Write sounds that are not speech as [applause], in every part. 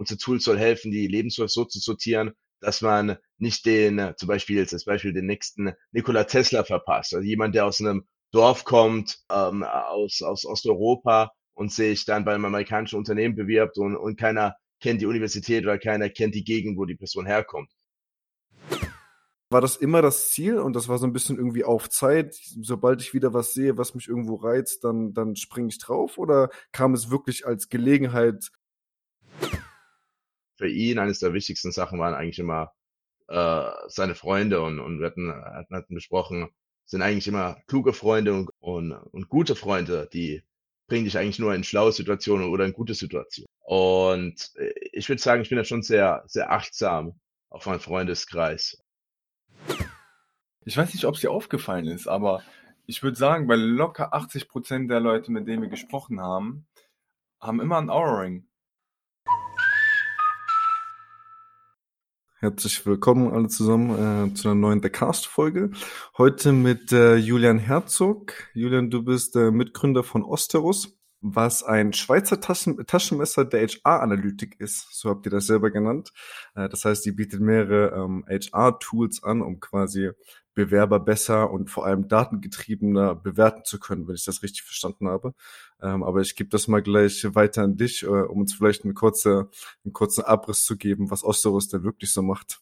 unser Tool soll helfen, die Lebensläufe so zu sortieren, dass man nicht den, zum Beispiel jetzt als Beispiel den nächsten Nikola Tesla verpasst. Also jemand, der aus einem Dorf kommt, ähm, aus, aus Osteuropa und sich dann bei einem amerikanischen Unternehmen bewirbt und, und keiner kennt die Universität oder keiner kennt die Gegend, wo die Person herkommt. War das immer das Ziel und das war so ein bisschen irgendwie auf Zeit? Sobald ich wieder was sehe, was mich irgendwo reizt, dann, dann springe ich drauf? Oder kam es wirklich als Gelegenheit? Für ihn eines der wichtigsten Sachen waren eigentlich immer äh, seine Freunde und, und wir hatten, hatten, besprochen, sind eigentlich immer kluge Freunde und, und, und gute Freunde, die bringen dich eigentlich nur in schlaue Situationen oder in gute Situationen. Und äh, ich würde sagen, ich bin da schon sehr, sehr achtsam auf meinen Freundeskreis. Ich weiß nicht, ob es dir aufgefallen ist, aber ich würde sagen, bei locker 80 Prozent der Leute, mit denen wir gesprochen haben, haben immer einen Aura-Ring. Herzlich willkommen alle zusammen äh, zu einer neuen The Cast-Folge. Heute mit äh, Julian Herzog. Julian, du bist äh, Mitgründer von Osterus was ein Schweizer Taschen Taschenmesser der HR-Analytik ist. So habt ihr das selber genannt. Äh, das heißt, die bietet mehrere ähm, HR-Tools an, um quasi Bewerber besser und vor allem datengetriebener bewerten zu können, wenn ich das richtig verstanden habe. Ähm, aber ich gebe das mal gleich weiter an dich, äh, um uns vielleicht eine kurze, einen kurzen Abriss zu geben, was Osterus denn wirklich so macht.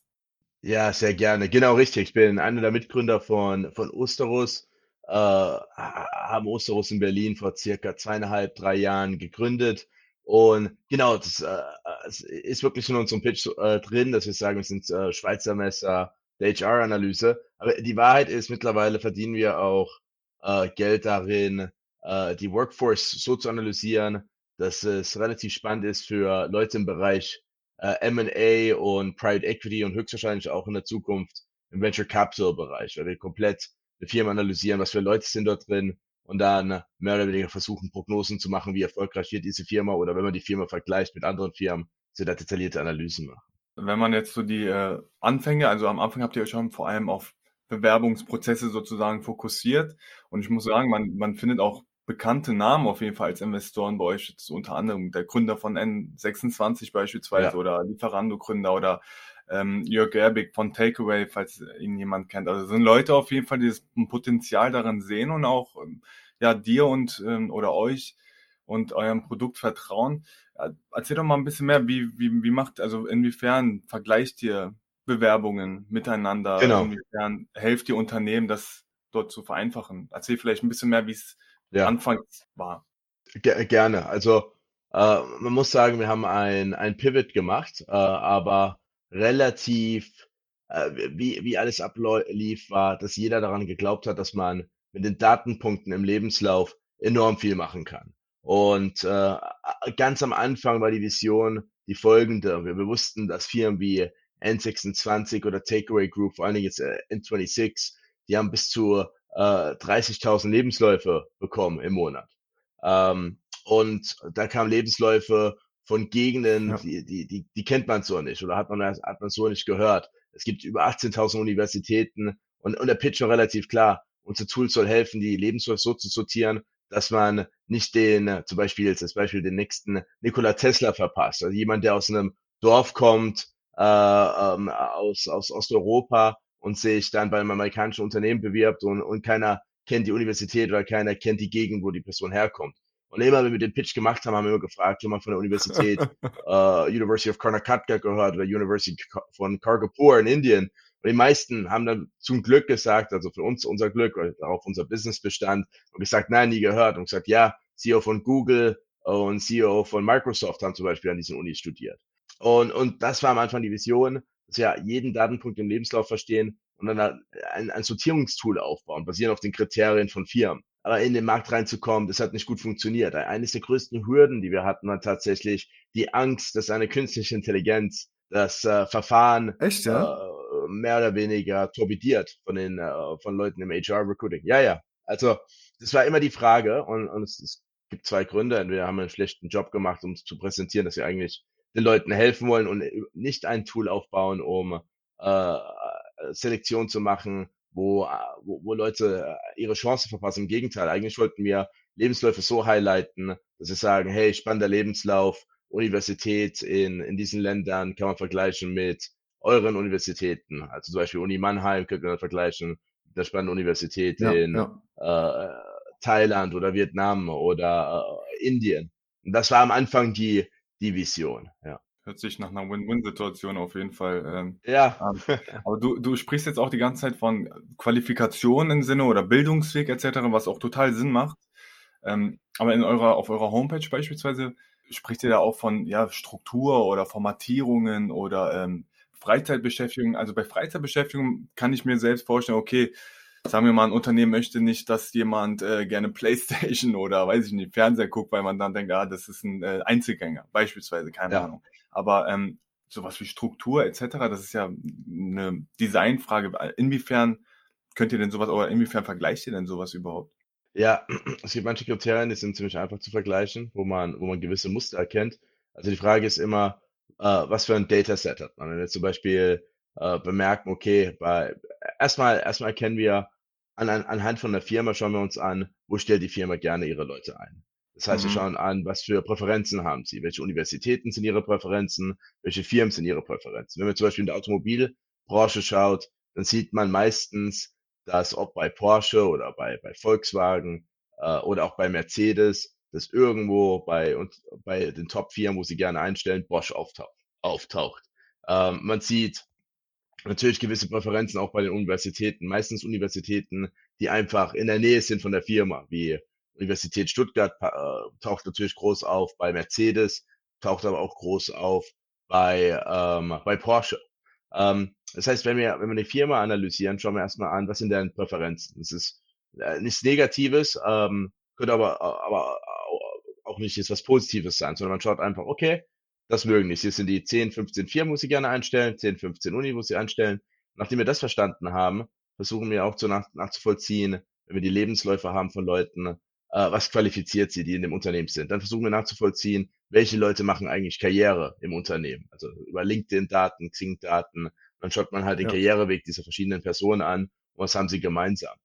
Ja, sehr gerne. Genau richtig. Ich bin einer der Mitgründer von, von Osterus äh, haben Osterus in Berlin vor circa zweieinhalb, drei Jahren gegründet. Und genau, das äh, ist wirklich in unserem Pitch äh, drin, dass wir sagen, wir sind äh, Schweizer Messer der HR-Analyse. Aber die Wahrheit ist, mittlerweile verdienen wir auch äh, Geld darin, äh, die Workforce so zu analysieren, dass es relativ spannend ist für Leute im Bereich äh, M&A und Private Equity und höchstwahrscheinlich auch in der Zukunft im Venture Capital Bereich, weil wir komplett eine Firma analysieren, was für Leute sind dort drin und dann mehr oder weniger versuchen, Prognosen zu machen, wie erfolgreich wird diese Firma oder wenn man die Firma vergleicht mit anderen Firmen, so da detaillierte Analysen machen. Wenn man jetzt so die äh, Anfänge, also am Anfang habt ihr euch schon vor allem auf Bewerbungsprozesse sozusagen fokussiert und ich muss sagen, man, man findet auch bekannte Namen auf jeden Fall als Investoren bei euch, jetzt unter anderem der Gründer von N26 beispielsweise ja. oder Lieferando-Gründer oder ähm, Jörg Erbig von Takeaway, falls ihn jemand kennt. Also sind Leute auf jeden Fall, die das Potenzial daran sehen und auch ähm, ja dir und ähm, oder euch und eurem Produkt vertrauen. Erzähl doch mal ein bisschen mehr, wie, wie, wie macht, also inwiefern vergleicht ihr Bewerbungen miteinander? Genau. Inwiefern helft ihr Unternehmen, das dort zu vereinfachen? Erzähl vielleicht ein bisschen mehr, wie es ja. anfangs war. Gerne. Also äh, man muss sagen, wir haben ein, ein Pivot gemacht, äh, aber relativ, äh, wie, wie alles ablief, war, dass jeder daran geglaubt hat, dass man mit den Datenpunkten im Lebenslauf enorm viel machen kann. Und äh, ganz am Anfang war die Vision die folgende. Wir, wir wussten, dass Firmen wie N26 oder Takeaway Group, vor allen Dingen jetzt äh, N26, die haben bis zu äh, 30.000 Lebensläufe bekommen im Monat. Ähm, und da kamen Lebensläufe von Gegenden, ja. die, die, die, die kennt man so nicht oder hat man, hat man so nicht gehört. Es gibt über 18.000 Universitäten und, und der Pitch war relativ klar. Unser Tool soll helfen, die Lebensläufe so zu sortieren, dass man nicht den, zum Beispiel jetzt das Beispiel den nächsten Nikola Tesla verpasst. Also jemand, der aus einem Dorf kommt, äh, ähm, aus, aus Osteuropa und sich dann bei einem amerikanischen Unternehmen bewirbt und, und keiner kennt die Universität oder keiner kennt die Gegend, wo die Person herkommt. Und immer, wenn wir den Pitch gemacht haben, haben wir immer gefragt, jemand von der Universität, uh, [laughs] University of Karnataka gehört oder University von Kargapur in Indien. Und die meisten haben dann zum Glück gesagt, also für uns unser Glück, darauf unser Business bestand, und gesagt, nein, nie gehört. Und gesagt, ja, CEO von Google und CEO von Microsoft haben zum Beispiel an diesen Uni studiert. Und, und das war am Anfang die Vision, dass wir jeden Datenpunkt im Lebenslauf verstehen und dann ein, ein Sortierungstool aufbauen, basierend auf den Kriterien von Firmen aber in den Markt reinzukommen, das hat nicht gut funktioniert. Eines der größten Hürden, die wir hatten, war tatsächlich die Angst, dass eine künstliche Intelligenz das äh, Verfahren Echt, ja? äh, mehr oder weniger torpediert von den äh, von Leuten im HR Recruiting. Ja, ja. Also das war immer die Frage und, und es, es gibt zwei Gründe. Entweder haben wir einen schlechten Job gemacht, um zu präsentieren, dass wir eigentlich den Leuten helfen wollen und nicht ein Tool aufbauen, um äh, Selektion zu machen, wo, äh, wo, wo Leute äh, ihre Chance verpassen. Im Gegenteil, eigentlich wollten wir Lebensläufe so highlighten, dass sie sagen, hey, spannender Lebenslauf, Universität in, in diesen Ländern kann man vergleichen mit euren Universitäten. Also zum Beispiel Uni Mannheim könnte man vergleichen mit der spannenden Universität Ja, in ja. äh, Thailand oder Vietnam oder äh, Indien. Und das war am Anfang die, die Vision. Ja. Hört sich nach einer Win-Win-Situation auf jeden Fall ähm, Ja, an. Aber du, du sprichst jetzt auch die ganze Zeit von Qualifikation im Sinne oder Bildungsweg etc., was auch total Sinn macht. Ähm, aber in eurer, auf eurer Homepage beispielsweise spricht ihr da auch von ja, Struktur oder Formatierungen oder ähm, Freizeitbeschäftigung. Also bei Freizeitbeschäftigung kann ich mir selbst vorstellen, okay, sagen wir mal, ein Unternehmen möchte nicht, dass jemand äh, gerne Playstation [laughs] oder weiß ich nicht, Fernseher guckt, weil man dann denkt, ah, das ist ein äh, Einzelgänger, beispielsweise, keine Ja. Ahnung. Aber ähm, sowas wie Struktur etc., das ist ja eine Designfrage. Inwiefern könnt ihr denn sowas, oder inwiefern vergleicht ihr denn sowas überhaupt? Ja, [clears throat] es gibt manche Kriterien, die sind ziemlich einfach zu vergleichen, wo man, wo man gewisse Muster erkennt. Also die Frage ist immer, äh, was für ein Dataset hat man? Wenn wir zum Beispiel äh, bemerken, okay, bei erstmal erstmal erkennen wir an, an, anhand von der Firma schauen wir uns an, wo stellt die Firma gerne ihre Leute ein. Das heißt, wir Mhm. schauen an, was für Präferenzen haben sie, welche Universitäten sind ihre Präferenzen, welche Firmen sind ihre Präferenzen. Wenn man zum Beispiel in der Automobilbranche schaut, dann sieht man meistens, dass ob bei Porsche oder bei, bei Volkswagen äh, oder auch bei Mercedes, dass irgendwo bei, und bei den Top-Firmen, wo sie gerne einstellen, Bosch auftaucht. auftaucht. Ähm, man sieht natürlich gewisse Präferenzen auch bei den Universitäten, meistens Universitäten, die einfach in der Nähe sind von der Firma, wie Universität Stuttgart äh, taucht natürlich groß auf bei Mercedes, taucht aber auch groß auf bei, ähm, bei Porsche. Ähm, das heißt, wenn wir, wenn wir eine Firma analysieren, schauen wir erstmal an, was sind deren Präferenzen. Das ist äh, nichts Negatives, ähm, könnte aber, aber auch nicht jetzt was Positives sein, sondern man schaut einfach, okay, das mögen nicht. Hier sind die 10, 15 Firmen, muss sie gerne einstellen, 10, 15 Uni muss sie einstellen. Nachdem wir das verstanden haben, versuchen wir auch zu nach, nachzuvollziehen, wenn wir die Lebensläufe haben von Leuten, äh, was qualifiziert sie, die in dem Unternehmen sind. Dann versuchen wir nachzuvollziehen, welche Leute machen eigentlich Karriere im Unternehmen. Also über LinkedIn-Daten, Xing-Daten. Dann schaut man halt den Ja. Karriereweg dieser verschiedenen Personen an und was haben sie gemeinsam.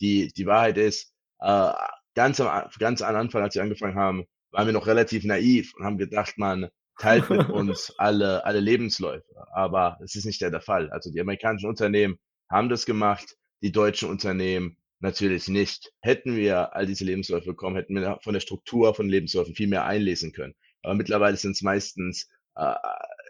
Die, die Wahrheit ist, äh, ganz am, ganz am Anfang, als wir angefangen haben, waren wir noch relativ naiv und haben gedacht, man teilt mit [laughs] uns alle, alle Lebensläufe. Aber es ist nicht der, der Fall. Also die amerikanischen Unternehmen haben das gemacht, die deutschen Unternehmen natürlich nicht. Hätten wir all diese Lebensläufe bekommen, hätten wir von der Struktur von Lebensläufen viel mehr einlesen können. Aber mittlerweile sind es meistens äh,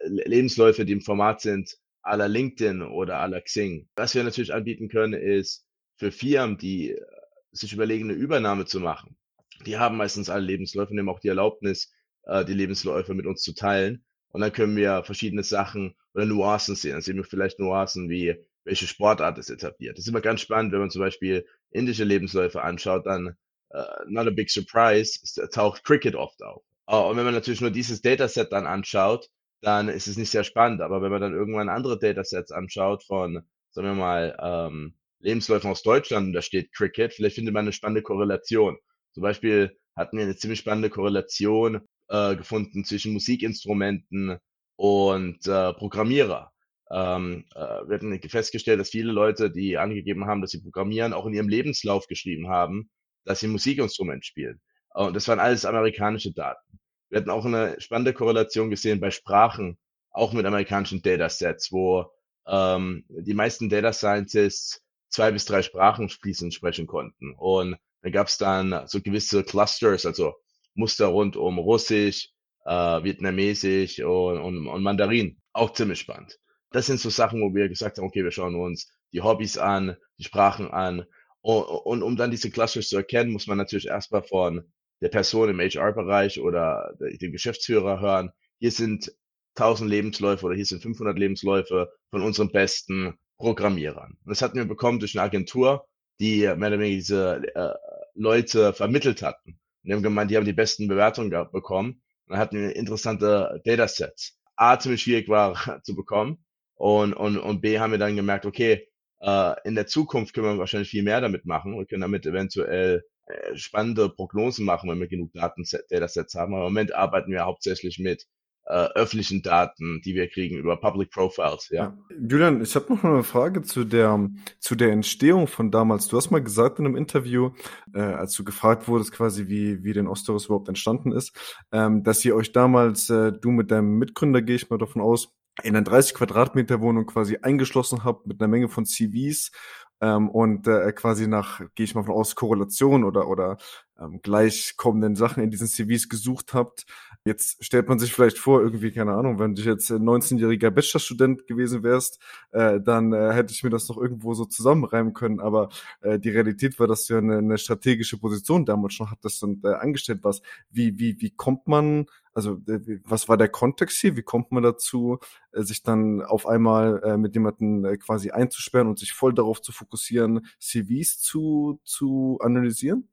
Lebensläufe, die im Format sind, à la LinkedIn oder à la Xing. Was wir natürlich anbieten können, ist für Firmen, die äh, sich überlegen, eine Übernahme zu machen. Die haben meistens alle Lebensläufe, nehmen auch die Erlaubnis, äh, die Lebensläufe mit uns zu teilen. Und dann können wir verschiedene Sachen oder Nuancen sehen. Dann sehen wir vielleicht Nuancen wie, welche Sportart ist etabliert. Das ist immer ganz spannend, wenn man zum Beispiel indische Lebensläufe anschaut, dann äh, not a big surprise, taucht Cricket oft auf. Uh, und wenn man natürlich nur dieses Dataset dann anschaut, dann ist es nicht sehr spannend. Aber wenn man dann irgendwann andere Datasets anschaut von, sagen wir mal, ähm, Lebensläufen aus Deutschland und da steht Cricket, vielleicht findet man eine spannende Korrelation. Zum Beispiel hatten wir eine ziemlich spannende Korrelation äh, gefunden zwischen Musikinstrumenten und äh, Programmierer. Ähm, äh, wir hatten festgestellt, dass viele Leute, die angegeben haben, dass sie programmieren, auch in ihrem Lebenslauf geschrieben haben, dass sie Musikinstrument spielen. Und das waren alles amerikanische Daten. Wir hatten auch eine spannende Korrelation gesehen bei Sprachen, auch mit amerikanischen Datasets, wo ähm, die meisten Data Scientists zwei bis drei Sprachen fließend sprechen konnten. Und da gab es dann so gewisse Clusters, also Muster rund um Russisch, äh, Vietnamesisch und, und, und Mandarin. Auch ziemlich spannend. Das sind so Sachen, wo wir gesagt haben, okay, wir schauen uns die Hobbys an, die Sprachen an. Und, und um dann diese Clusters zu erkennen, muss man natürlich erstmal von der Person im HR-Bereich oder dem Geschäftsführer hören, hier sind 1000 Lebensläufe oder hier sind 500 Lebensläufe von unseren besten Programmierern. Und das hatten wir bekommen durch eine Agentur, die mehr oder weniger diese äh, Leute vermittelt hatten. Und die haben gemeint, die haben die besten Bewertungen bekommen. Und dann hatten wir interessante Datasets. A, ziemlich schwierig war [laughs] zu bekommen. Und, und, und B, haben wir dann gemerkt, okay, äh, in der Zukunft können wir wahrscheinlich viel mehr damit machen. Wir können damit eventuell äh, spannende Prognosen machen, wenn wir genug Datenset, Datasets haben. Aber im Moment arbeiten wir hauptsächlich mit äh, öffentlichen Daten, die wir kriegen über Public Profiles. Ja. Julian, ich habe noch eine Frage zu der zu der Entstehung von damals. Du hast mal gesagt in einem Interview, äh, als du gefragt wurdest, quasi wie wie denn Osterus überhaupt entstanden ist, ähm, dass ihr euch damals, äh, du mit deinem Mitgründer, gehe ich mal davon aus, in einer 30 Quadratmeter Wohnung quasi eingeschlossen habt mit einer Menge von CVs ähm, und äh, quasi nach, gehe ich mal von aus, Korrelation oder, oder ähm, gleichkommenden Sachen in diesen CVs gesucht habt. Jetzt stellt man sich vielleicht vor, irgendwie, keine Ahnung, wenn du jetzt 19-jähriger Bachelorstudent gewesen wärst, äh, dann äh, hätte ich mir das noch irgendwo so zusammenreimen können. Aber äh, die Realität war, dass du ja eine, eine strategische Position damals schon hattest und äh, angestellt warst. Wie, wie, wie kommt man also was war der Kontext hier? Wie kommt man dazu, äh, sich dann auf einmal äh, mit jemandem äh, quasi einzusperren und sich voll darauf zu fokussieren, CVs zu, zu analysieren?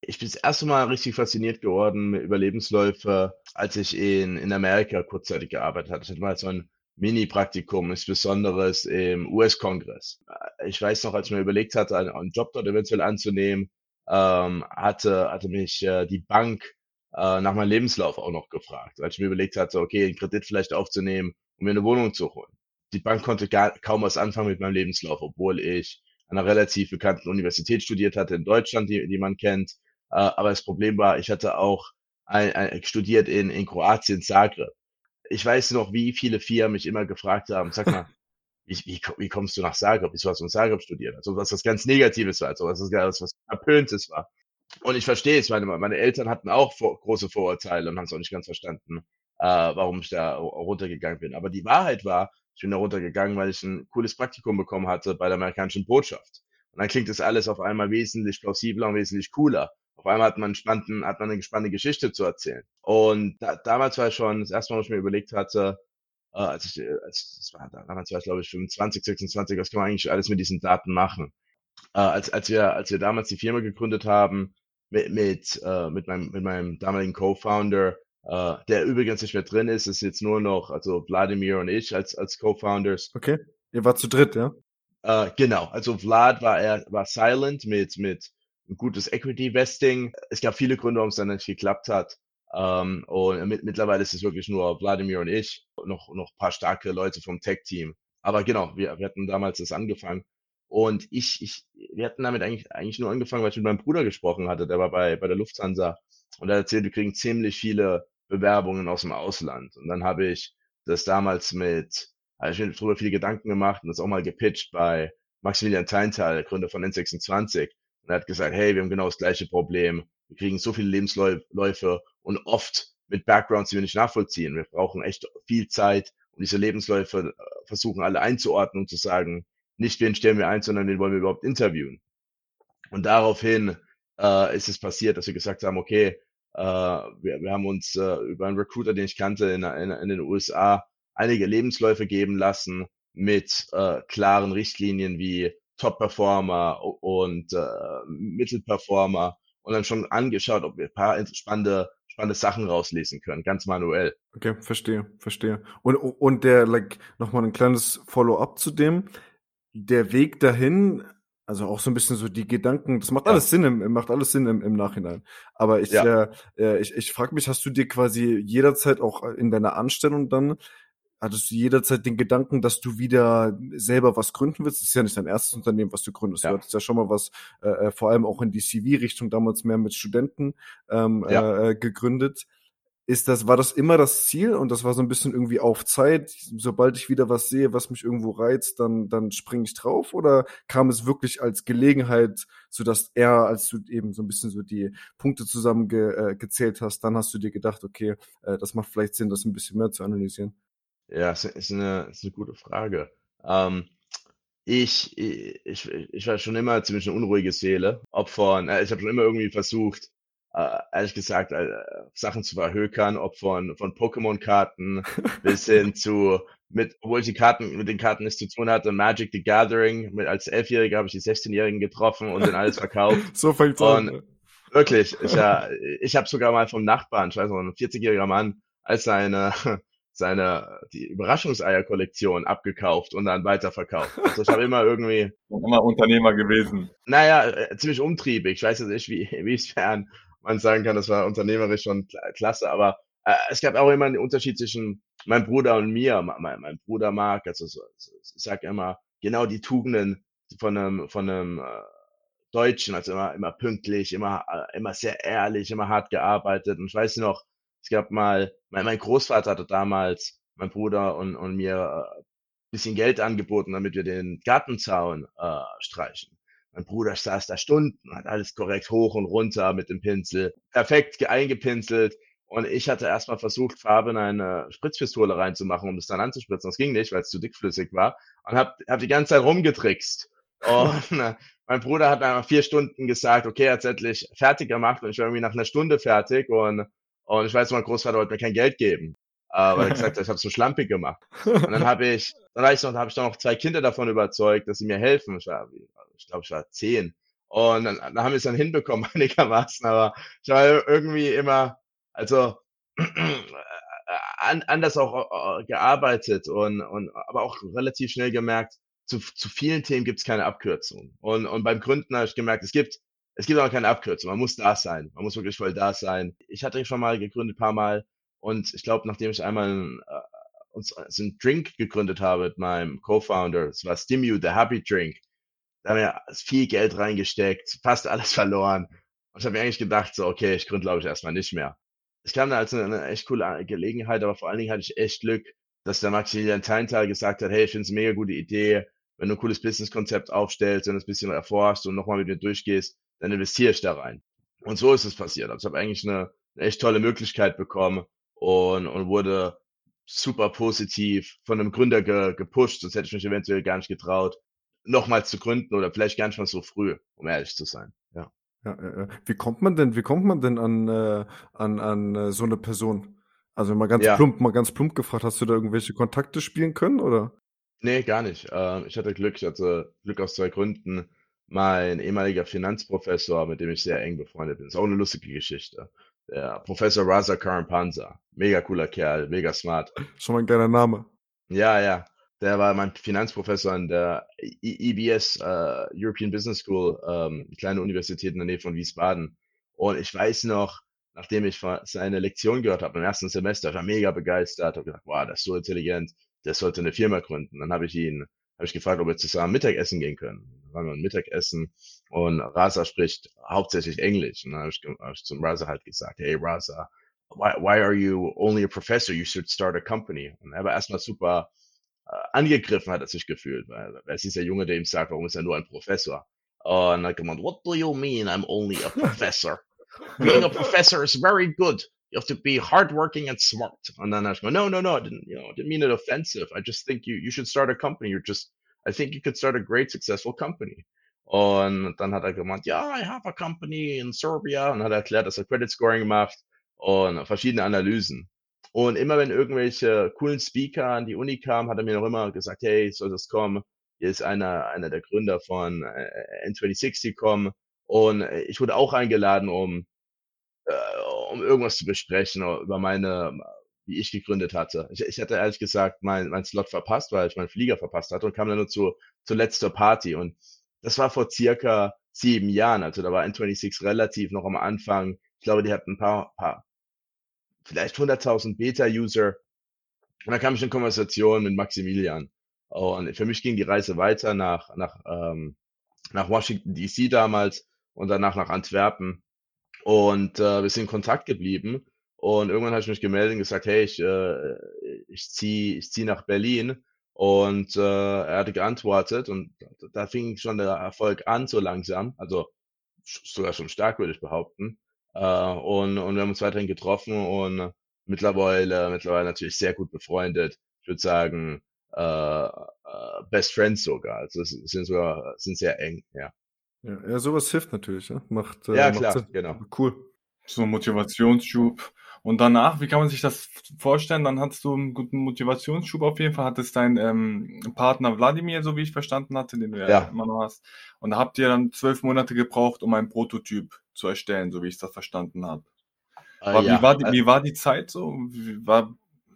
Ich bin das erste Mal richtig fasziniert geworden mit Überlebensläufe, als ich in, in Amerika kurzzeitig gearbeitet hatte. Ich hatte mal so ein Mini-Praktikum, insbesondere im US-Kongress. Ich weiß noch, als ich mir überlegt hatte, einen, Job dort eventuell anzunehmen, ähm, hatte, hatte mich äh, die Bank äh, nach meinem Lebenslauf auch noch gefragt, weil ich mir überlegt hatte, okay, einen Kredit vielleicht aufzunehmen, um mir eine Wohnung zu holen. Die Bank konnte gar, kaum was anfangen mit meinem Lebenslauf, obwohl ich an einer relativ bekannten Universität studiert hatte in Deutschland, die, die man kennt. Äh, aber das Problem war, ich hatte auch ein, ein, studiert in, in Kroatien, Zagreb. Ich weiß noch, wie viele Firmen mich immer gefragt haben, sag mal, [laughs] wie, wie, wie kommst du nach Zagreb? Wieso hast du in Zagreb studiert? Also was das ganz Negatives war, also was das was Verpöntes war. Und ich verstehe es, meine, meine Eltern hatten auch vor, große Vorurteile und haben es auch nicht ganz verstanden, äh, warum ich da runtergegangen bin. Aber die Wahrheit war, ich bin da runtergegangen, weil ich ein cooles Praktikum bekommen hatte bei der amerikanischen Botschaft. Und dann klingt das alles auf einmal wesentlich plausibler und wesentlich cooler. Auf einmal hat man, spannenden, hat man eine spannende Geschichte zu erzählen. Und da, damals war ich schon, das erste Mal, was ich mir überlegt hatte, äh, als ich, als, das war, damals war ich glaube ich 25, 26, was kann man eigentlich alles mit diesen Daten machen? Äh, als, als wir, als wir damals die Firma gegründet haben, mit, mit, äh, mit, meinem, mit meinem damaligen Co-Founder, äh, der übrigens nicht mehr drin ist, ist jetzt nur noch, also Vladimir und ich als, als Co-Founders. Okay. Ihr wart zu dritt, ja? Äh, genau. Also Vlad war er, war silent mit, mit gutes Equity Vesting. Es gab viele Gründe, warum es dann nicht geklappt hat. Ähm, und mit, mittlerweile ist es wirklich nur Vladimir und ich, noch, noch paar starke Leute vom Tech-Team. Aber genau, wir, wir hatten damals das angefangen. Und ich, ich, wir hatten damit eigentlich, eigentlich nur angefangen, weil ich mit meinem Bruder gesprochen hatte, der war bei, bei der Lufthansa und er erzählt, wir kriegen ziemlich viele Bewerbungen aus dem Ausland. Und dann habe ich das damals mit, habe ich mir darüber viele Gedanken gemacht und das auch mal gepitcht bei Maximilian Teintal, der Gründer von N26. Und er hat gesagt, hey, wir haben genau das gleiche Problem. Wir kriegen so viele Lebensläufe und oft mit Backgrounds, die wir nicht nachvollziehen. Wir brauchen echt viel Zeit, um diese Lebensläufe äh, versuchen alle einzuordnen und zu sagen, nicht wen stellen wir ein, sondern wen wollen wir überhaupt interviewen. Und daraufhin äh, ist es passiert, dass wir gesagt haben, okay, äh, wir, wir haben uns äh, über einen Recruiter, den ich kannte in, in, in den USA, einige Lebensläufe geben lassen mit äh, klaren Richtlinien wie Top-Performer und äh, Mittelperformer und dann schon angeschaut, ob wir ein paar spannende, spannende Sachen rauslesen können, ganz manuell. Okay, verstehe, verstehe. Und, und der, like, nochmal ein kleines Follow-up zu dem der Weg dahin, also auch so ein bisschen so die Gedanken, das macht alles Sinn, im, macht alles Sinn im, im Nachhinein. Aber ich, ja. äh, äh ich, ich frage mich, hast du dir quasi jederzeit auch in deiner Anstellung dann, hattest du jederzeit den Gedanken, dass du wieder selber was gründen willst? Das ist ja nicht dein erstes Unternehmen, was du gründest. Ja. Du hattest ja schon mal was, äh, äh vor allem auch in die CV-Richtung damals mehr mit Studenten ähm, ja. äh, gegründet. Ist das, war das immer das Ziel und das war so ein bisschen irgendwie auf Zeit? Sobald ich wieder was sehe, was mich irgendwo reizt, dann, dann springe ich drauf? Oder kam es wirklich als Gelegenheit, so dass er, als du eben so ein bisschen so die Punkte zusammen ge, äh, hast, dann hast du dir gedacht, okay, äh, das macht vielleicht Sinn, das ein bisschen mehr zu analysieren? Ja, ist, ist, eine, ist eine gute Frage. Ähm, ich, ich, ich war schon immer ziemlich eine unruhige Seele. Von, äh, ich habe schon immer irgendwie versucht, äh, ehrlich gesagt äh, Sachen zu verhökern, ob von, von Pokémon-Karten bis [laughs] hin zu, mit, obwohl ich die Karten, mit den Karten nichts zu tun hatte, Magic the Gathering, mit als Elfjähriger habe ich die 16-Jährigen getroffen und dann alles verkauft. [laughs] so fängt's an. Wirklich, ich, ja, [laughs] ich habe sogar mal vom Nachbarn, ich weiß noch, ein 40-jähriger Mann, als seine seine die Überraschungseier-Kollektion abgekauft und dann weiterverkauft. Also ich habe immer irgendwie immer Unternehmer gewesen. Naja, äh, ziemlich umtriebig. Ich weiß jetzt nicht, wie, wie es fern man sagen kann, das war unternehmerisch schon klasse, aber äh, es gab auch immer einen Unterschied zwischen meinem Bruder und mir. Mein, mein Bruder mag, also so, so, ich sag immer, genau die Tugenden von einem, von einem äh, Deutschen, also immer, immer pünktlich, immer, äh, immer sehr ehrlich, immer hart gearbeitet. Und ich weiß noch, es gab mal, mein, mein Großvater hatte damals mein Bruder und, und mir äh, bisschen Geld angeboten, damit wir den Gartenzaun äh, streichen. Mein Bruder saß da Stunden, hat alles korrekt hoch und runter mit dem Pinsel, perfekt eingepinselt. Und ich hatte erstmal versucht, Farbe in eine Spritzpistole reinzumachen, um das dann anzuspritzen. Das ging nicht, weil es zu dickflüssig war. Und hab, hab die ganze Zeit rumgetrickst. Und äh, mein Bruder hat nach vier Stunden gesagt, okay, er hat endlich fertig gemacht und ich war irgendwie nach einer Stunde fertig und, und ich weiß, mein Großvater wollte mir kein Geld geben. Äh, weil er [laughs] gesagt hat, ich habe so schlampig gemacht. Und dann habe [laughs] ich, dann habe ich, noch, hab ich dann noch zwei Kinder davon überzeugt, dass sie mir helfen. Ich, war, ich glaube, ich war zehn. Und dann, dann haben wir es dann hinbekommen [laughs] einigermaßen, aber ich war irgendwie immer, also anders auch gearbeitet und, und aber auch relativ schnell gemerkt, zu, zu vielen Themen gibt es keine Abkürzung. Und, und beim Gründen habe ich gemerkt, es gibt, es gibt auch keine Abkürzung. Man muss da sein. Man muss wirklich voll da sein. Ich hatte schon mal gegründet, paar Mal. Und ich glaube, nachdem ich einmal äh, uns so einen Drink gegründet habe mit meinem Co-Founder, es war Stimu, the Happy Drink, da haben wir viel Geld reingesteckt, fast alles [laughs] verloren. Und ich habe mir eigentlich gedacht, so, okay, ich gründe, glaube ich, erstmal nicht mehr. Es kam da als eine, echt coole Gelegenheit, aber vor allen Dingen hatte ich echt Glück, dass der Maximilian Teintal gesagt hat, hey, ich finde es eine mega gute Idee, wenn du ein cooles Businesskonzept aufstellst, wenn du es ein bisschen erforscht und nochmal mit mir durchgehst, dann investiere ich da rein. Und so ist es passiert. Also ich habe eigentlich eine, eine echt tolle Möglichkeit bekommen und, und wurde super positiv von einem Gründer ge, gepusht, sonst hätte ich mich eventuell gar nicht getraut, nochmal zu gründen oder vielleicht gar nicht mal so früh, um ehrlich zu sein. Ja. Ja, ja, Wie kommt man denn, wie kommt man denn an, äh, an, an äh, so eine Person? Also mal ganz Ja. plump, mal ganz plump gefragt, hast du da irgendwelche Kontakte spielen können oder? Nee, gar nicht. Ähm, ich hatte Glück, ich hatte Glück aus zwei Gründen. Mein ehemaliger Finanzprofessor, mit dem ich sehr eng befreundet bin, ist auch eine lustige Geschichte. Der Professor Raza Karampansa. Mega cooler Kerl, mega smart. Schon mal ein geiler Name. Ja, ja. Der war mein Finanzprofessor an der E- EBS, äh, European Business School, ähm, eine kleine Universität in der Nähe von Wiesbaden. Und ich weiß noch, nachdem ich seine Lektion gehört habe im ersten Semester, ich war mega begeistert, habe gedacht, wow, das ist so intelligent, der sollte eine Firma gründen. Dann habe ich ihn, habe ich gefragt, ob wir zusammen Mittagessen gehen können. Waren wir ein Mittagessen und Raza spricht hauptsächlich Englisch. Und dann habe ich, ge- hab ich zum Raza halt gesagt, hey Raza, why, why are you only a professor? You should start a company. Und er war erstmal super äh, angegriffen hat er sich gefühlt, weil es ist der Junge, der ihm sagt, warum ist er nur ein Professor? Und er hat gemeint, what do you mean I'm only a professor? [laughs] Being a professor is very good. You have to be hardworking and smart. Und dann habe ich gesagt, no, no, no, I didn't, you know, I didn't mean it offensive. I just think you, you should start a company. You're just, I think you could start a great successful company. Und dann hat er gemeint, ja, I have a company in Serbia. Und hat erklärt, dass er Credit Scoring macht und verschiedene Analysen. Und immer wenn irgendwelche coolen Speaker an die Uni kamen, hat er mir noch immer gesagt, hey, soll das kommen? Hier ist einer, einer der Gründer von äh, N2060 kommen. Und ich wurde auch eingeladen, um, äh, um irgendwas zu besprechen über meine, wie ich gegründet hatte. Ich, ich hatte ehrlich gesagt meinen mein Slot verpasst, weil ich meinen Flieger verpasst hatte und kam dann nur zu, zur letzter Party. Und das war vor circa sieben Jahren. Also da war N26 relativ noch am Anfang. Ich glaube, die hatten ein paar, paar vielleicht 100.000 Beta-User. Und dann kam ich in Konversation mit Maximilian. Und für mich ging die Reise weiter nach, nach, ähm, nach Washington DC damals und danach nach Antwerpen. Und äh, wir sind in Kontakt geblieben. Und irgendwann habe ich mich gemeldet und gesagt, hey, ich, äh, ich ziehe ich zieh nach Berlin. Und äh, er hatte geantwortet und da fing schon der Erfolg an, so langsam. Also sogar schon stark, würde ich behaupten. Äh, und, und wir haben uns weiterhin getroffen und mittlerweile, mittlerweile natürlich sehr gut befreundet. Ich würde sagen, äh, äh, Best Friends sogar. Also es sind sogar, sind sehr eng, ja. Ja, ja sowas hilft natürlich, ja. Macht, Ja, äh, macht klar, Sinn. genau. Cool. So ein Motivationsschub. Und danach, wie kann man sich das vorstellen? Dann hattest du einen guten Motivationsschub auf jeden Fall. Hattest dein ähm, Partner Wladimir, so wie ich verstanden hatte, den du ja, Ja. immer noch hast. Und da habt ihr dann zwölf Monate gebraucht, um einen Prototyp zu erstellen, so wie ich das verstanden habe. Äh, War, ja. wie, war die, Äh, wie war die Zeit so? Wie, war,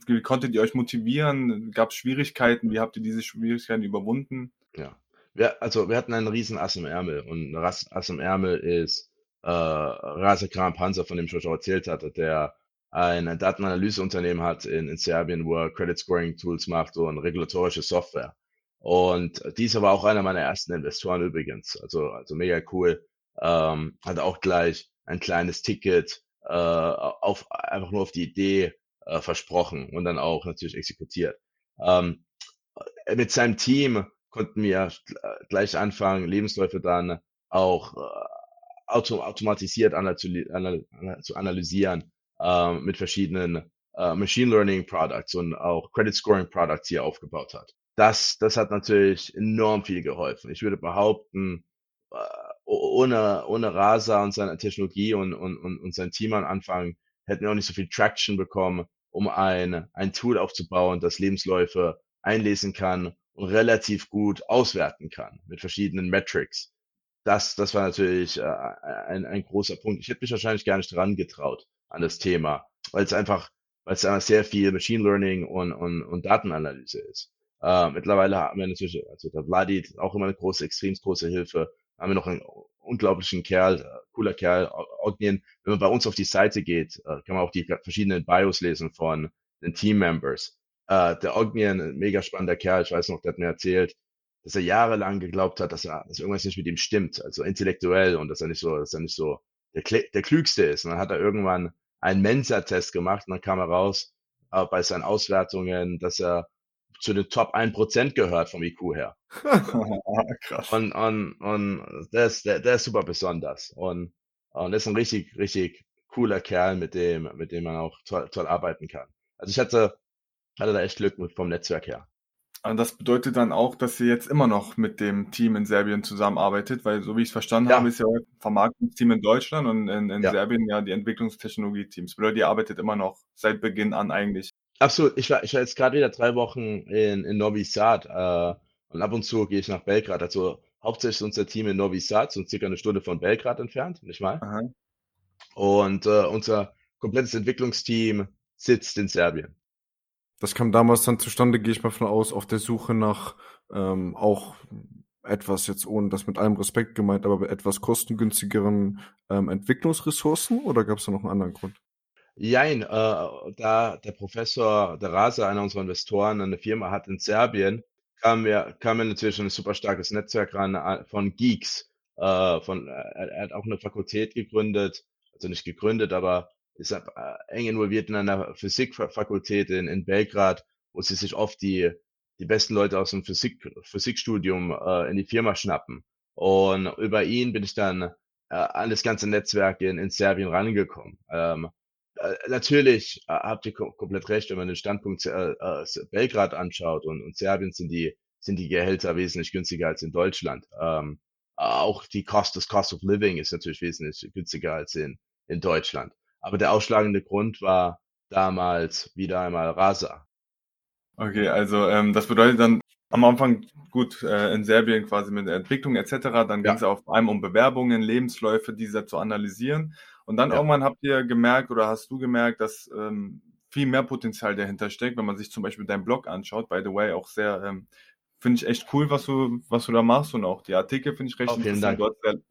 wie konntet ihr euch motivieren? Gab es Schwierigkeiten? Wie habt ihr diese Schwierigkeiten überwunden? Ja. Wir, also wir hatten einen riesen Ass im Ärmel und ein Ass im Ärmel ist äh, Rasa Kram Panzer, von dem ich euch erzählt hatte, der ein Datenanalyseunternehmen hat in, in Serbien, wo er Credit Scoring Tools macht und regulatorische Software. Und dieser war auch einer meiner ersten Investoren übrigens. Also, also mega cool. Ähm, hat auch gleich ein kleines Ticket äh, auf einfach nur auf die Idee äh, versprochen und dann auch natürlich exekutiert. Ähm, mit seinem Team konnten wir gleich anfangen, Lebensläufe dann auch äh, auto automatisiert zu analysieren äh, mit verschiedenen äh, Machine Learning Products und auch Credit Scoring Products, die er aufgebaut hat. Das, das hat natürlich enorm viel geholfen. Ich würde behaupten, äh, ohne, ohne Rasa und seine Technologie und, und, und, und sein Team am Anfang hätten wir auch nicht so viel Traction bekommen, um ein, ein Tool aufzubauen, das Lebensläufe einlesen kann und relativ gut auswerten kann mit verschiedenen Metrics. Das, das war natürlich äh, ein, ein großer Punkt. Ich hätte mich wahrscheinlich gar nicht dran getraut an das Thema, weil es einfach, weil es einfach sehr viel Machine Learning und, und, und Datenanalyse ist. Äh, mittlerweile haben wir natürlich, also der Vladi auch immer eine große, extrem große Hilfe. Haben wir noch einen unglaublichen Kerl, äh, cooler Kerl, Ognian. Wenn man bei uns auf die Seite geht, äh, kann man auch die verschiedenen Bios lesen von den Team Members. Äh, der Ognian, ein mega spannender Kerl, ich weiß noch, der hat mir erzählt, dass er jahrelang geglaubt hat, dass er, dass irgendwas nicht mit ihm stimmt, also intellektuell und dass er nicht so, dass er nicht so der, der Klügste ist. Und dann hat er irgendwann einen Mensa-Test gemacht und dann kam heraus äh, bei seinen Auswertungen, dass er zu den Top 1% gehört vom IQ her. [laughs] Krass. Und, und, und der, ist, der, der ist super besonders. Und, und das ist ein richtig, richtig cooler Kerl, mit dem, mit dem man auch toll, toll arbeiten kann. Also ich hatte, hatte da echt Glück mit, vom Netzwerk her. Und das bedeutet dann auch, dass ihr jetzt immer noch mit dem Team in Serbien zusammenarbeitet, weil so wie ich es verstanden ja. habe, ist ja ein Vermarktungsteam in Deutschland und in, in ja. Serbien ja die Entwicklungstechnologie-Teams. Bedeutet, ihr arbeitet immer noch seit Beginn an eigentlich. Absolut. Ich war, ich war jetzt gerade wieder drei Wochen in, in Novi Sad äh, und ab und zu gehe ich nach Belgrad. Also hauptsächlich unser Team in Novi Sad, so circa eine Stunde von Belgrad entfernt, nicht mal. Aha. Und äh, unser komplettes Entwicklungsteam sitzt in Serbien. Das kam damals dann zustande, gehe ich mal von aus, auf der Suche nach ähm, auch etwas jetzt ohne das mit allem Respekt gemeint, aber etwas kostengünstigeren ähm, Entwicklungsressourcen oder gab es da noch einen anderen Grund? Jein, äh, da der Professor der Rasa, einer unserer Investoren, eine Firma hat in Serbien, kam mir, kam mir natürlich ein super starkes Netzwerk ran äh, von Geeks. Äh, von, äh, er hat auch eine Fakultät gegründet, also nicht gegründet, aber ist äh, eng involviert in einer Physikfakultät in, in Belgrad, wo sie sich oft die, die besten Leute aus dem Physik, Physikstudium äh, in die Firma schnappen. Und über ihn bin ich dann äh, an das ganze Netzwerk in, in Serbien rangekommen. Ähm, äh, natürlich äh, habt ihr kom komplett recht, wenn man den Standpunkt äh, äh, Belgrad anschaut und, und Serbien sind die sind die Gehälter wesentlich günstiger als in Deutschland. Ähm, auch die Cost, das Cost of Living ist natürlich wesentlich günstiger als in, in Deutschland. Aber der ausschlagende Grund war damals wieder einmal Rasa. Okay, also ähm, das bedeutet dann am Anfang gut äh, in Serbien quasi mit der Entwicklung etc. Dann ging es auf einmal um Bewerbungen, Lebensläufe, diese zu analysieren. Und dann ja. irgendwann habt ihr gemerkt oder hast du gemerkt, dass ähm, viel mehr Potenzial dahinter steckt, wenn man sich zum Beispiel deinen Blog anschaut. By the way, auch sehr, ähm, finde ich echt cool, was du, was du da machst und auch die Artikel finde ich recht oh, interessant. Dank. Du